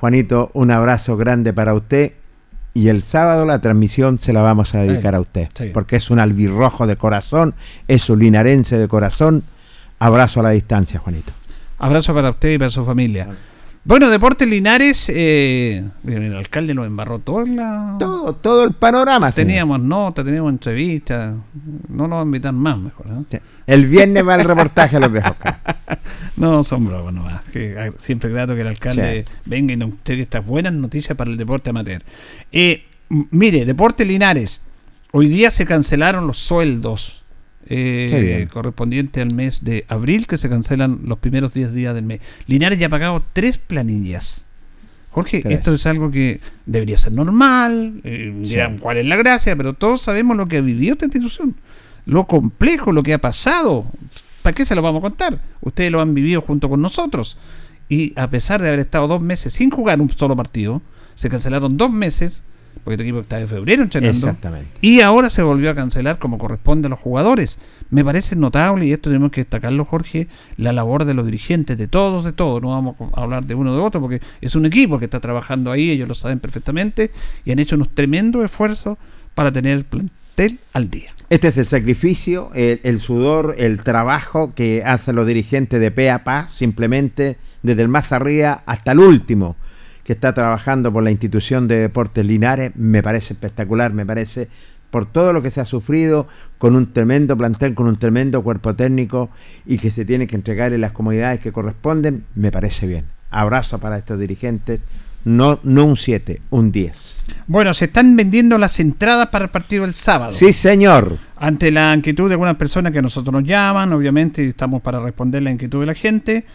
Juanito, un abrazo grande para usted. Y el sábado la transmisión se la vamos a dedicar a usted. sí. Porque es un albirrojo de corazón, es un linarense de corazón. Abrazo a la distancia, Juanito. Abrazo para usted y para su familia. Bueno, Deportes Linares, eh, el alcalde nos embarró toda la... Todo, todo el panorama. señor. Teníamos notas, teníamos entrevistas. No nos invitan más, mejor. ¿no? Sí. El viernes va el reportaje a los viejos. No, son bromas nomás. Que, ah, siempre grato que el alcalde venga y nos entregue estas buenas noticias para el deporte amateur. Eh, mire, Deporte Linares. Hoy día se cancelaron los sueldos eh, correspondientes al mes de abril, que se cancelan los primeros 10 días del mes. Linares ya ha pagado tres planillas. Jorge, Tres. esto es algo que debería ser normal. eh, Sí. dirán, ¿cuál es la gracia? Pero todos sabemos lo que ha vivido esta institución. Lo complejo, lo que ha pasado. ¿Para qué se lo vamos a contar? Ustedes lo han vivido junto con nosotros. Y a pesar de haber estado dos meses sin jugar un solo partido, se cancelaron dos meses, porque este equipo está de febrero entrenando. Exactamente. Y ahora se volvió a cancelar como corresponde a los jugadores. Me parece notable, y esto tenemos que destacarlo, Jorge, la labor de los dirigentes, de todos, de todos. No vamos a hablar de uno o de otro, porque es un equipo que está trabajando ahí, ellos lo saben perfectamente, y han hecho unos tremendos esfuerzos para tener el plantel al día. Este es el sacrificio, el, el sudor, el trabajo que hacen los dirigentes de pe a pa, simplemente desde el más arriba hasta el último que está trabajando por la institución de Deportes Linares. Me parece espectacular, me parece por todo lo que se ha sufrido con un tremendo plantel, con un tremendo cuerpo técnico y que se tiene que entregarle las comodidades que corresponden, me parece bien. Abrazo para estos dirigentes, no, no un 7, un 10. Bueno, se están vendiendo las entradas para el partido del sábado. Sí, señor. Ante la inquietud de algunas personas que a nosotros nos llaman, obviamente y estamos para responder la inquietud de la gente,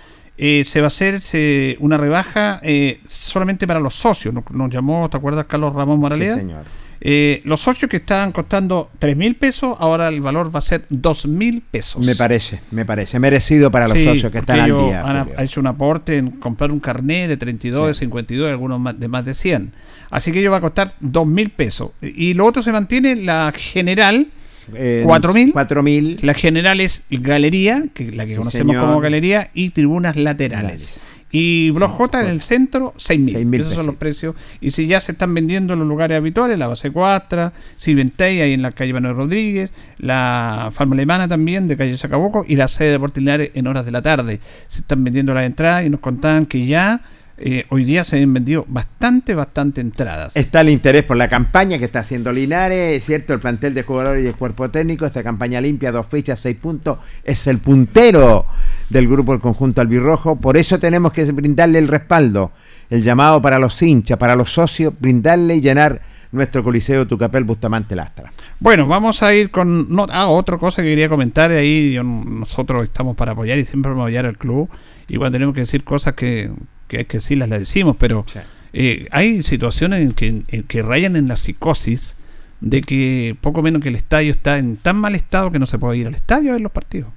eh, se va a hacer eh, una rebaja eh, solamente para los socios. Nos, nos llamó, ¿te acuerdas, Carlos Ramón Moraleda? Sí, señor. Eh, los socios que estaban costando 3 mil pesos, ahora el valor va a ser 2 mil pesos. Me parece, me parece. Merecido para los Sí, socios que están al día. Han ha hecho un aporte en comprar un carnet de 32, de Sí. 52 y algunos más, de más de 100. Así que ello va a costar 2 mil pesos. Y lo otro se mantiene la general. Eh, ¿Cuatro mil? cuatro mil. La general es galería, que la que Sí, conocemos señor. como galería, y tribunas laterales. Y Block J en el centro, 6 mil. Seis mil Esos son los precios. Y si ya se están vendiendo en los lugares habituales, la base 4, Civentey, ahí en la calle Manuel Rodríguez, la farma alemana también, de calle Sacaboco, y la sede de Portinares en horas de la tarde. Se están vendiendo las entradas y nos contaban que ya eh, hoy día se han vendido bastante, bastante entradas. Está el interés por la campaña que está haciendo Linares, es cierto, el plantel de jugadores y el cuerpo técnico, esta campaña limpia, dos fichas, seis puntos, es el puntero del grupo del conjunto albirrojo, por eso tenemos que brindarle el respaldo, el llamado para los hinchas, para los socios, brindarle y llenar nuestro coliseo Tucapel Bustamante Lastra. Bueno, vamos a ir con no, ah, otra cosa que quería comentar ahí. yo- nosotros estamos para apoyar y siempre vamos a apoyar al club. Y cuando tenemos que decir cosas que, que hay que decirlas, las decimos. Pero eh, hay situaciones en que, en que rayan en la psicosis de que poco menos que el estadio está en tan mal estado que no se puede ir al estadio a ver los partidos.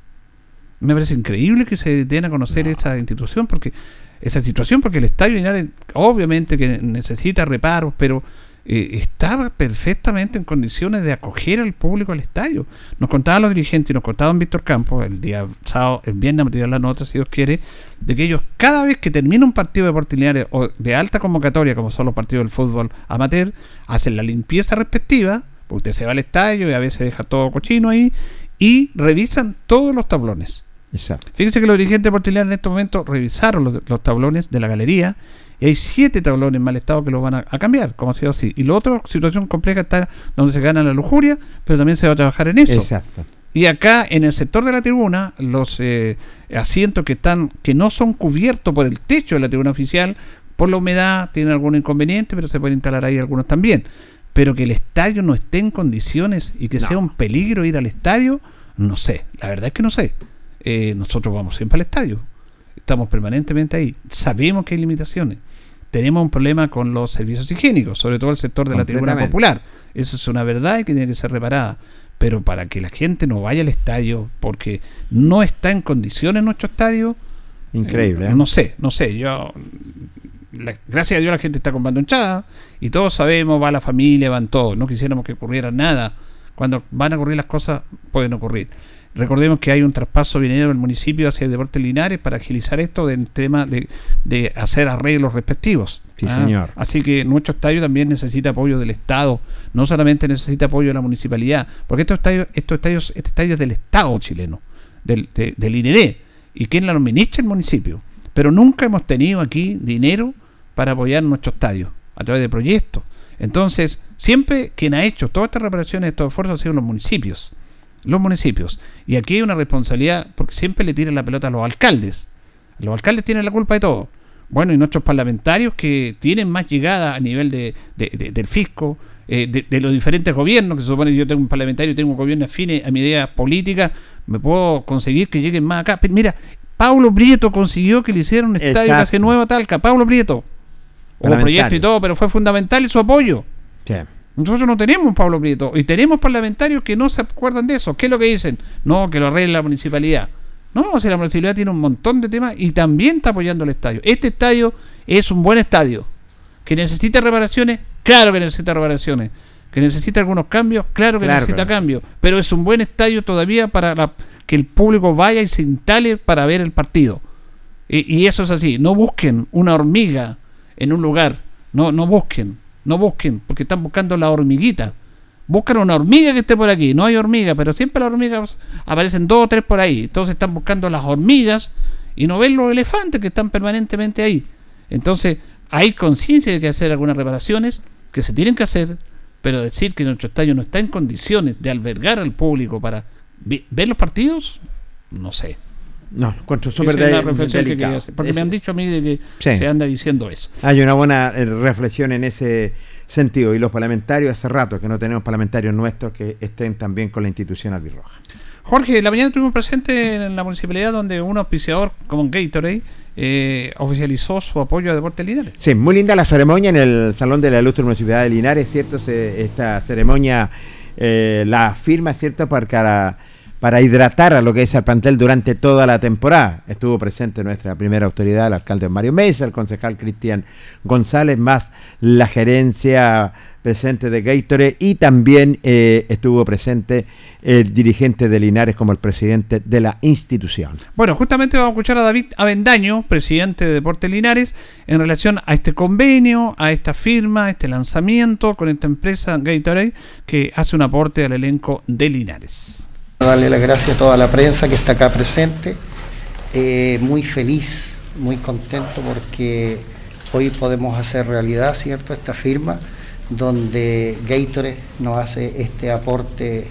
Me parece increíble que se den a conocer esa institución porque esa situación porque el estadio Linares obviamente que necesita reparos, pero eh, estaba perfectamente en condiciones de acoger al público al estadio. Nos contaban los dirigentes y nos contaban Víctor Campos el día sábado, el viernes a la nota, si Dios quiere, de que ellos cada vez que termina un partido de Deportes o de alta convocatoria, como son los partidos del fútbol amateur, hacen la limpieza respectiva, porque usted se va al estadio y a veces deja todo cochino ahí, y revisan todos los tablones. Exacto. Fíjense que los dirigentes de Deportes Linares en este momento revisaron los, los tablones de la galería y hay siete tablones en mal estado que los van a, a cambiar, como ha sido así. Y la otra situación compleja está donde se gana la lujuria, pero también se va a trabajar en eso. Exacto. Y acá en el sector de la tribuna, los eh, asientos que están que no son cubiertos por el techo de la tribuna oficial, por la humedad, tienen algún inconveniente, pero se pueden instalar ahí algunos también. Pero que el estadio no esté en condiciones y que No. sea un peligro ir al estadio, no sé. La verdad es que no sé. Eh, nosotros vamos siempre al estadio. Estamos permanentemente ahí. Sabemos que hay limitaciones. Tenemos un problema con los servicios higiénicos, sobre todo el sector de la tribuna popular. Eso es una verdad y que tiene que ser reparada. Pero para que la gente no vaya al estadio porque no está en condiciones nuestro estadio, Increíble. eh, ¿eh? no sé, no sé. Yo la- gracias a Dios la gente está comprando hinchada y todos sabemos, va la familia, van todos. No quisiéramos que ocurriera nada. Cuando van a ocurrir las cosas, pueden ocurrir. Recordemos que hay un traspaso dinero del municipio hacia Deportes Linares para agilizar esto del tema de, de hacer arreglos respectivos. Sí, Ah, señor. Así que nuestro estadio también necesita apoyo del Estado, no solamente necesita apoyo de la municipalidad, porque estos estadios, estos estadios, este estadio es del Estado chileno, del, de- del INED, y quien la administra el municipio. Pero nunca hemos tenido aquí dinero para apoyar nuestro estadio a través de proyectos. Entonces, siempre quien ha hecho todas estas reparaciones, estos esfuerzos, han sido los municipios. Los municipios. Y aquí hay una responsabilidad, porque siempre le tiran la pelota a los alcaldes. Los alcaldes tienen la culpa de todo. Bueno, y nuestros parlamentarios que tienen más llegada a nivel de, de- de- del fisco, eh, de, de los diferentes gobiernos, que se supone que yo tengo un parlamentario y tengo un gobierno afine a mi idea política, me puedo conseguir que lleguen más acá. Pero mira, Pablo Prieto consiguió que le hicieran un estadio casi nuevo a Talca. Pablo Prieto. Hubo proyecto y todo, pero fue fundamental su apoyo. Sí. Nosotros no tenemos Pablo Prieto y tenemos parlamentarios que no se acuerdan de eso. ¿Qué es lo que dicen? No, que lo arregle la municipalidad. No, si la municipalidad tiene un montón de temas y también está apoyando el estadio. Este estadio es un buen estadio. ¿Que necesita reparaciones? Claro que necesita reparaciones. ¿Que necesita algunos cambios? Claro que Claro, necesita cambios. Pero es un buen estadio todavía para la- que el público vaya y se instale para ver el partido. Y, y eso es así. No busquen una hormiga en un lugar. No, no busquen. No busquen. Porque están buscando la hormiguita. Buscan una hormiga que esté por aquí. No hay hormiga, pero siempre las hormigas aparecen dos o tres por ahí. Entonces están buscando las hormigas y no ven los elefantes que están permanentemente ahí. Entonces hay conciencia de que hacer algunas reparaciones que se tienen que hacer, pero decir que nuestro estadio no está en condiciones de albergar al público para ver los partidos, no sé. No, encuentro súper de- que delicado. porque Es- me han dicho a mí de que Sí. se anda diciendo eso. Hay una buena eh, reflexión en ese sentido. Y los parlamentarios, hace rato que no tenemos parlamentarios nuestros que estén también con la institución albirroja. Jorge, la mañana estuvimos presentes en la municipalidad donde un auspiciador como Gatorade eh, oficializó su apoyo a Deportes Linares. Sí, muy linda la ceremonia en el Salón de la Ilustre Municipalidad de Linares, ¿cierto? Se- esta ceremonia eh, la firma, ¿cierto? Para, para hidratar a lo que es el plantel durante toda la temporada. Estuvo presente nuestra primera autoridad, el alcalde Mario Mesa, el concejal Cristian González, más la gerencia presente de Gatorade y también eh, estuvo presente el dirigente de Linares como el presidente de la institución. Bueno, justamente vamos a escuchar a David Avendaño, presidente de Deportes Linares, en relación a este convenio, a esta firma, a este lanzamiento con esta empresa Gatorade que hace un aporte al elenco de Linares. Darle las gracias a toda la prensa que está acá presente. Eh, muy feliz, muy contento porque hoy podemos hacer realidad, ¿cierto? Esta firma donde Gatorade nos hace este aporte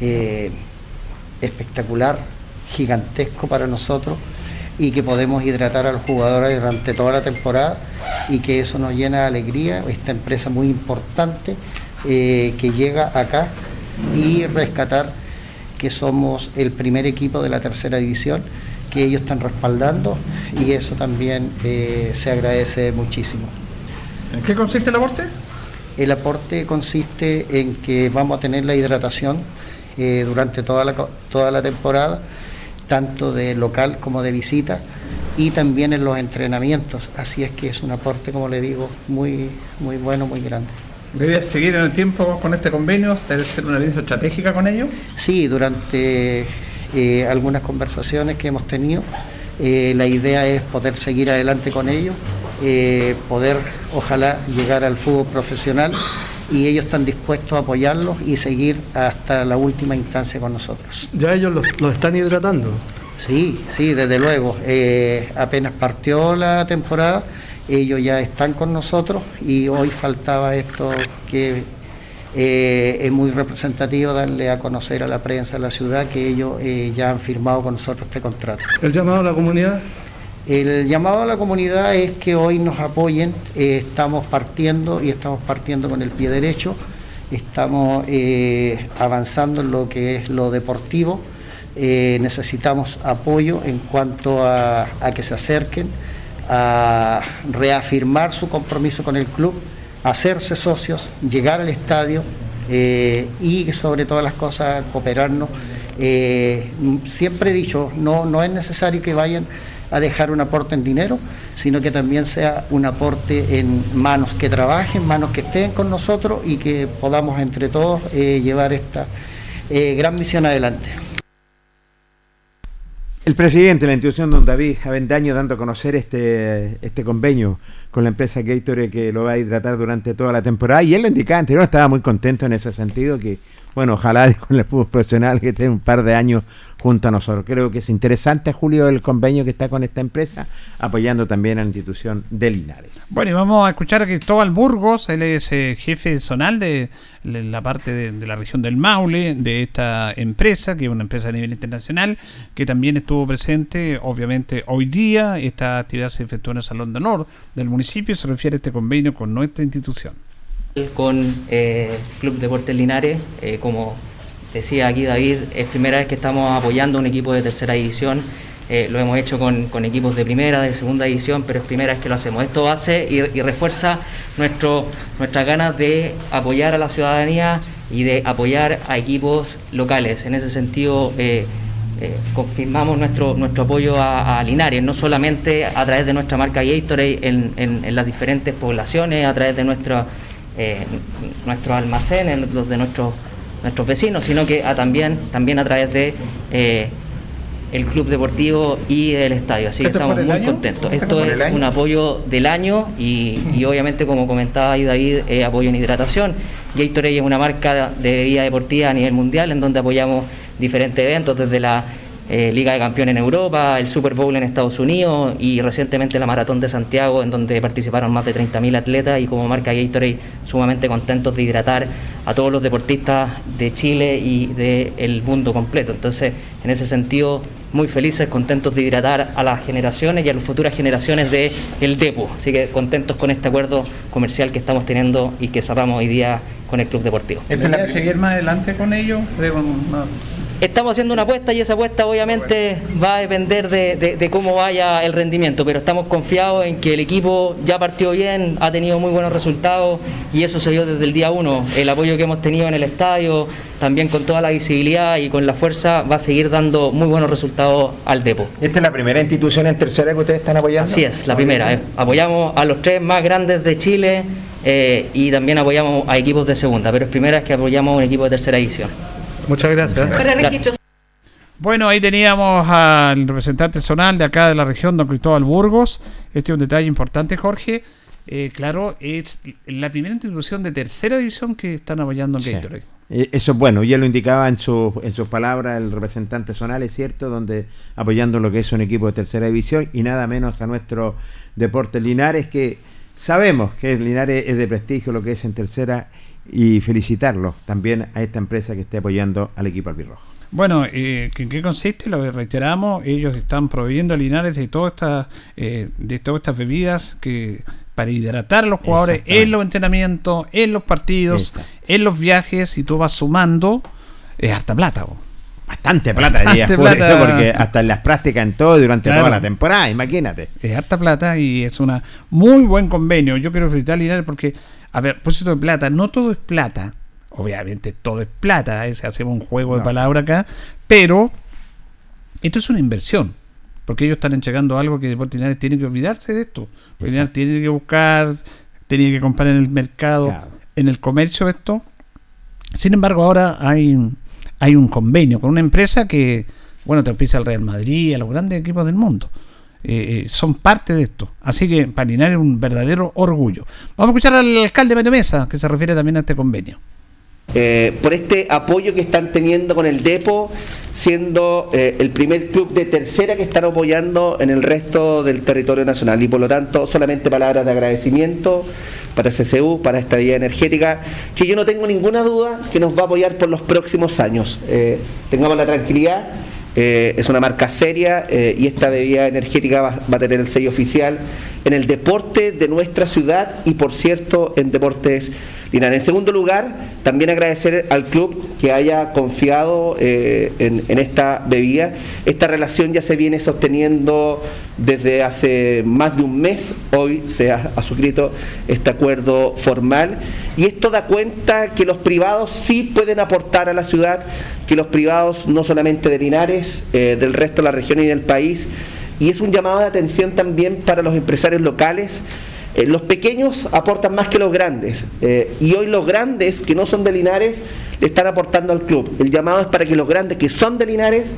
eh, espectacular, gigantesco para nosotros y que podemos hidratar a los jugadores durante toda la temporada y que eso nos llena de alegría. Esta empresa muy importante eh, que llega acá y rescatar que somos el primer equipo de la tercera división que ellos están respaldando y eso también eh, se agradece muchísimo. ¿En qué consiste el aporte? El aporte consiste en que vamos a tener la hidratación eh, durante toda la, toda la temporada, tanto de local como de visita, y también en los entrenamientos. Así es que es un aporte, como le digo, muy, muy bueno, muy grande. ¿Debes seguir en el tiempo con este convenio? ¿Debe ser una alianza estratégica con ellos? Sí, durante eh, algunas conversaciones que hemos tenido, eh, la idea es poder seguir adelante con ellos, eh, poder ojalá llegar al fútbol profesional y ellos están dispuestos a apoyarlos y seguir hasta la última instancia con nosotros. Ya ellos los, los están hidratando. Sí, sí, desde luego. Eh, apenas partió la temporada, ellos ya están con nosotros y hoy faltaba esto que eh, es muy representativo darle a conocer a la prensa de la ciudad que ellos eh, ya han firmado con nosotros este contrato. El llamado a la comunidad. El llamado a la comunidad es que hoy nos apoyen, eh, estamos partiendo y estamos partiendo con el pie derecho, estamos avanzando en lo que es lo deportivo, necesitamos apoyo en cuanto a, a que se acerquen, a reafirmar su compromiso con el club, hacerse socios, llegar al estadio eh, y sobre todas las cosas cooperarnos. Eh, siempre he dicho, no, no es necesario que vayan a dejar un aporte en dinero, sino que también sea un aporte en manos que trabajen, manos que estén con nosotros y que podamos entre todos eh, llevar esta gran misión adelante. El presidente de la institución, don David Avendaño, dando a conocer este, este convenio con la empresa Gatorade que lo va a hidratar durante toda la temporada. Y él lo indicaba anterior, estaba muy contento en ese sentido, que bueno, ojalá con el fútbol profesional que esté un par de años junto a nosotros. Creo que es interesante, Julio, el convenio que está con esta empresa, apoyando también a la institución de Linares. Bueno, y vamos a escuchar a Cristóbal Burgos, él es eh, jefe zonal de, de la parte de, la región del Maule, de esta empresa, que es una empresa a nivel internacional, que también estuvo presente, obviamente, hoy día. Esta actividad se efectuó en el Salón de Honor del municipio y se refiere a este convenio con nuestra institución. Con eh, Club Deportes Linares. Eh, como decía aquí David, es primera vez que estamos apoyando un equipo de tercera división. Eh, lo hemos hecho con, equipos de primera, de segunda división, pero es primera vez que lo hacemos. Esto hace y, refuerza nuestro, nuestras ganas de apoyar a la ciudadanía y de apoyar a equipos locales. En ese sentido, eh, confirmamos nuestro, nuestro apoyo a, Linares, no solamente a través de nuestra marca Gatorade en, en las diferentes poblaciones, a través de nuestra, eh, nuestros almacenes, los de nuestros, nuestros vecinos, sino que a también, también a través de eh, el club deportivo y el estadio. Así que ¿Esto es estamos muy año? contentos. ¿Esto es Esto un apoyo del año y, y obviamente, como comentaba ahí David, eh, apoyo en hidratación. Gatorade es una marca de bebida deportiva a nivel mundial en donde apoyamos diferentes eventos desde la eh, Liga de Campeones en Europa, el Super Bowl en Estados Unidos y recientemente la Maratón de Santiago en donde participaron más de 30.000 atletas y como marca Gatorade sumamente contentos de hidratar a todos los deportistas de Chile y del mundo completo. Entonces, en ese sentido, muy felices, contentos de hidratar a las generaciones y a las futuras generaciones de el Depo. Así que contentos con este acuerdo comercial que estamos teniendo y que cerramos hoy día con el Club Deportivo. ¿Esta es la seguir más adelante con ellos? Estamos haciendo una apuesta y esa apuesta obviamente va a depender de, de- de cómo vaya el rendimiento, pero estamos confiados en que el equipo ya partió bien, ha tenido muy buenos resultados y eso se dio desde el día uno. El apoyo que hemos tenido en el estadio, también con toda la visibilidad y con la fuerza, va a seguir dando muy buenos resultados al Depo. ¿Esta es la primera institución en tercera que ustedes están apoyando? Así es, la primera. eh. Apoyamos a los tres más grandes de Chile eh, y también apoyamos a equipos de segunda, pero es primera vez que apoyamos a un equipo de tercera división. Muchas gracias. Gracias. Bueno, ahí teníamos al representante zonal de acá de la región, don Cristóbal Burgos. Este es un detalle importante, Jorge. Eh, claro, es la primera institución de tercera división que están apoyando en Sí. Gatorade. Eh, Eso es bueno, ya lo indicaba en, su, en sus palabras el representante zonal, es cierto, donde apoyando lo que es un equipo de tercera división y nada menos a nuestro Deportes Linares, que sabemos que Linares es de prestigio lo que es en tercera y felicitarlo también a esta empresa que esté apoyando al equipo albirrojo. Bueno, eh, ¿en qué consiste? Lo que reiteramos, ellos están proveyendo a Linares de todas estas eh, de todas estas bebidas que para hidratar a los jugadores en los entrenamientos, en los partidos, en los viajes, y tú vas sumando, es harta plata. bo. Bastante plata, Bastante por eso, porque hasta en las prácticas en todo durante Claro. toda la temporada, imagínate. Es harta plata y es una muy buen convenio. Yo quiero felicitar a Linares porque, a ver, por de plata, no todo es plata. Obviamente todo es plata, ¿eh? Se hacemos un juego de No. palabras acá, pero esto es una inversión. Porque ellos están entregando algo que Deportes tiene que olvidarse de esto. Tiene que buscar, tiene que comprar en el mercado, Claro. en el comercio esto. Sin embargo, ahora hay, hay un convenio con una empresa que, bueno, te empieza al Real Madrid, a los grandes equipos del mundo. Eh, eh, son parte de esto. Así que para es un verdadero orgullo. Vamos a escuchar al alcalde Mario que se refiere también a este convenio. eh, por este apoyo que están teniendo con el Depo, siendo el primer club de tercera que están apoyando en el resto del territorio nacional. Y por lo tanto, solamente palabras de agradecimiento para CCU, para esta vía energética, que yo no tengo ninguna duda que nos va a apoyar por los próximos años. Tengamos la tranquilidad. Eh, es una marca seria eh, y esta bebida energética va, va a tener el sello oficial en el deporte de nuestra ciudad y por cierto en deportes Linares. En segundo lugar, también agradecer al club que haya confiado eh, en, esta bebida. Esta relación ya se viene sosteniendo desde hace más de un mes. Hoy se ha, ha suscrito este acuerdo formal. Y esto da cuenta que los privados sí pueden aportar a la ciudad, que los privados no solamente de Linares, eh, del resto de la región y del país, y es un llamado de atención también para los empresarios locales. Eh, los pequeños aportan más que los grandes eh, y hoy los grandes que no son de Linares le están aportando al club. El llamado es para que los grandes que son de Linares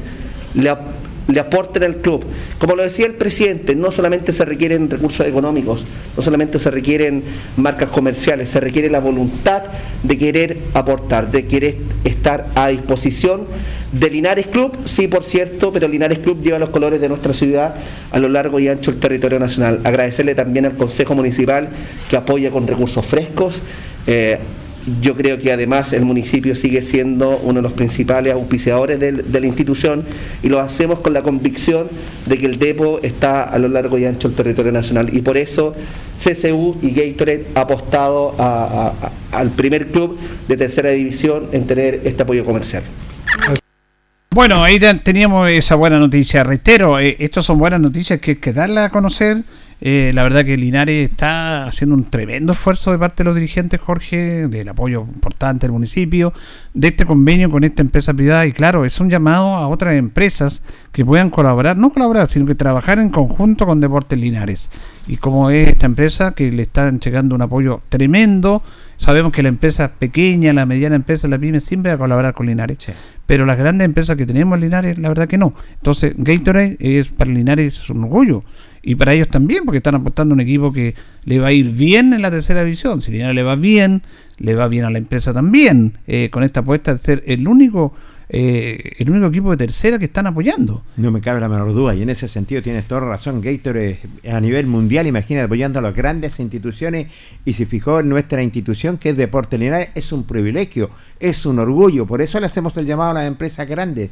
le, ap- le aporten al club. Como lo decía el presidente, no solamente se requieren recursos económicos, no solamente se requieren marcas comerciales, se requiere la voluntad de querer aportar, de querer estar a disposición de Linares Club, sí por cierto, pero Linares Club lleva los colores de nuestra ciudad a lo largo y ancho del territorio nacional. Agradecerle también al Consejo Municipal que apoya con recursos frescos. Eh, yo creo que además el municipio sigue siendo uno de los principales auspiciadores de la institución y lo hacemos con la convicción de que el depo está a lo largo y ancho del territorio nacional y por eso CCU y Gatorade ha apostado al primer club de tercera división en tener este apoyo comercial. Bueno, ahí te- teníamos esa buena noticia. Reitero, eh, estas son buenas noticias que hay que darlas a conocer. Eh, la verdad que Linares está haciendo un tremendo esfuerzo de parte de los dirigentes, Jorge, del apoyo importante del municipio, de este convenio con esta empresa privada. Y claro, es un llamado a otras empresas que puedan colaborar, no colaborar, sino que trabajar en conjunto con Deportes Linares. Y como es esta empresa que le están llegando un apoyo tremendo, sabemos que la empresa pequeña, la mediana empresa, la pyme, siempre va a colaborar con Linares. Pero las grandes empresas que tenemos en Linares, la verdad que no. Entonces, Gatorade es para Linares es un orgullo. Y para ellos también, porque están apostando un equipo que le va a ir bien en la tercera división. Si Linares le va bien, le va bien a la empresa también. eh, con esta apuesta de ser el único, eh, el único equipo de tercera que están apoyando. No me cabe la menor duda, y en ese sentido tienes toda razón. Gatorade a nivel mundial, imagínate, apoyando a las grandes instituciones, y se fijó en nuestra institución, que es Deporte Linares, es un privilegio, es un orgullo. Por eso le hacemos el llamado a las empresas grandes.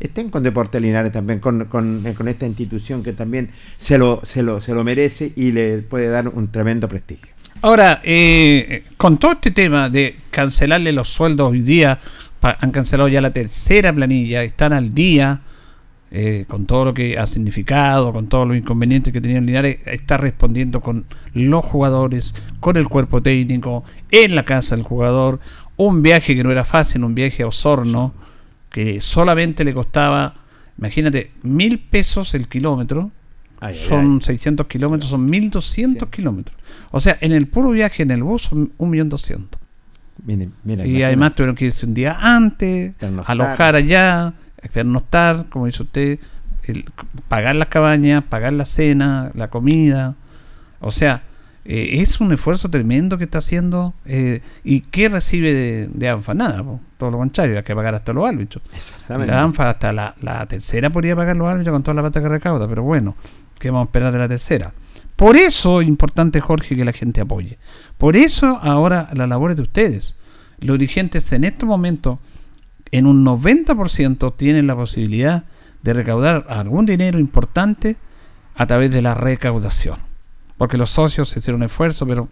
Estén con Deporte Linares también, con, con- esta institución que también se lo, se, lo, se lo merece y le puede dar un tremendo prestigio. Ahora, eh, con todo este tema de cancelarle los sueldos hoy día, han cancelado ya la tercera planilla, están al día eh, con todo lo que ha significado, con todos los inconvenientes que tenían Linares, está respondiendo con los jugadores, con el cuerpo técnico, en la casa del jugador, un viaje que no era fácil, un viaje a Osorno, que solamente le costaba, imagínate, mil pesos el kilómetro, Ay, ay, son 600 kilómetros, son 1200 kilómetros. O sea, en el puro viaje en el bus son 1.200.000. Miren, mira, Y además tuvieron que irse un día antes, alojar allá, pernoctar, como dice usted, el- pagar las cabañas, pagar la cena, la comida. O sea, eh, es un esfuerzo tremendo que está haciendo. eh, ¿Y qué recibe de, de ANFA? Nada, po, todo lo contrario, hay que pagar hasta los árbitros. Exactamente. La ANFA hasta la, la tercera podría pagar los árbitros con toda la plata que recauda, pero bueno, ¿qué vamos a esperar de la tercera? Por eso es importante, Jorge, que la gente apoye. Por eso ahora la labor es de ustedes. Los dirigentes en este momento, en un 90%, tienen la posibilidad de recaudar algún dinero importante a través de la recaudación. Porque los socios hicieron un esfuerzo, pero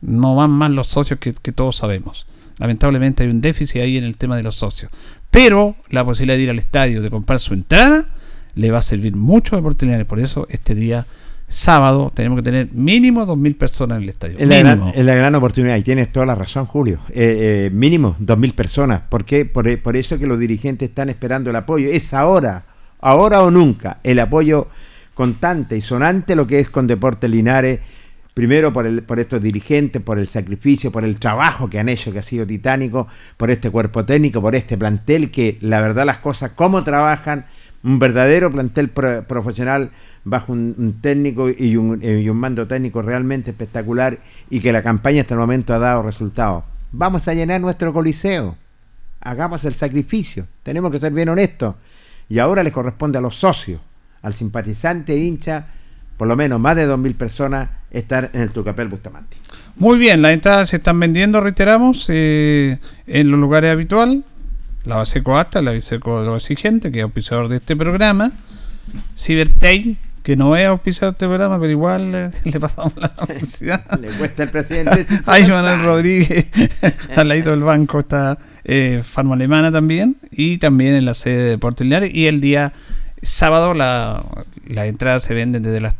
no van más los socios que, que todos sabemos. Lamentablemente hay un déficit ahí en el tema de los socios. Pero la posibilidad de ir al estadio, de comprar su entrada, le va a servir mucho a Deportes Linares. Por eso este día, sábado, tenemos que tener mínimo 2.000 personas en el estadio. Es la, gran, Mínimo. es la gran oportunidad y tienes toda la razón, Julio. Eh, eh, mínimo 2.000 personas. ¿Por qué? Por, por eso que los dirigentes están esperando el apoyo. Es ahora, ahora o nunca, el apoyo constante y sonante lo que es con Deportes Linares. Primero por, el, por estos dirigentes, por el sacrificio, por el trabajo que han hecho, que ha sido titánico, por este cuerpo técnico, por este plantel, que la verdad las cosas, cómo trabajan, un verdadero plantel pro- profesional bajo un, técnico y un, y un mando técnico realmente espectacular y que la campaña hasta el momento ha dado resultados. Vamos a llenar nuestro coliseo, hagamos el sacrificio, tenemos que ser bien honestos y ahora les corresponde a los socios, al simpatizante hincha, por lo menos más de 2.000 personas, estar en el Tucapel Bustamante. Muy bien, las entradas se están vendiendo, reiteramos, eh, en los lugares habituales. La base Coasta, la base Co- lo exigente, que es auspiciador de este programa. Cibertech, que no es auspiciador de este programa, pero igual eh, le pasamos la publicidad. Le cuesta el presidente. Ahí Manuel Rodríguez, al ladito del banco está eh, Farma Alemana también, y también en la sede de Deportes Linares. Y el día sábado la, las entradas se venden desde las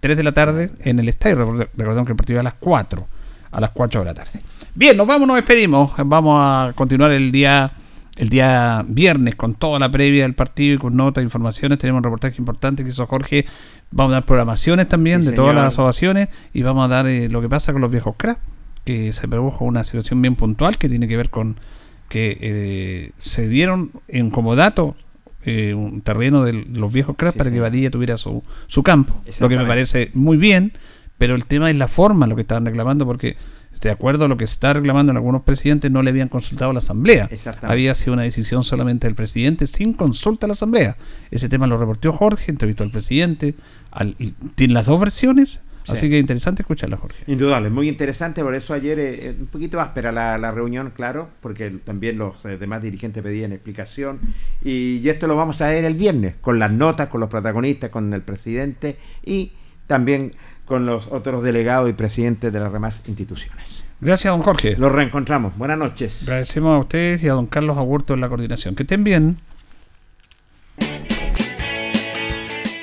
3 de la tarde en el estadio. Recorde- Recordemos que el partido es a las 4, a las 4 de la tarde. Bien, nos vamos, nos despedimos. Vamos a continuar el día el día viernes con toda la previa del partido y con notas, informaciones. Tenemos un reportaje importante que hizo Jorge. Vamos a dar programaciones también Sí, de todas las ovaciones y vamos a dar eh, lo que pasa con los viejos cracks, que se produjo una situación bien puntual que tiene que ver con que eh, se dieron en como dato eh, un terreno de los viejos cracks Sí, para que. Badilla tuviera su, su campo. Lo que me parece muy bien, pero el tema es la forma lo que estaban reclamando porque de acuerdo a lo que se está reclamando en algunos presidentes no le habían consultado a la asamblea. Había sido una decisión solamente del presidente sin consulta a la asamblea. Ese tema lo reportó Jorge, entrevistó al presidente, al- tiene las dos versiones, Sí. así que interesante escucharla Jorge. Indudable, muy interesante, por eso ayer eh, eh, un poquito áspera la, la reunión, claro, porque también los eh, demás dirigentes pedían explicación y, y esto lo vamos a ver el viernes, con las notas, con los protagonistas, con el presidente y también con los otros delegados y presidentes de las demás instituciones. Gracias, don Jorge. Los reencontramos. Buenas noches. Agradecemos a ustedes y a don Carlos Agurto en la coordinación. Que estén bien.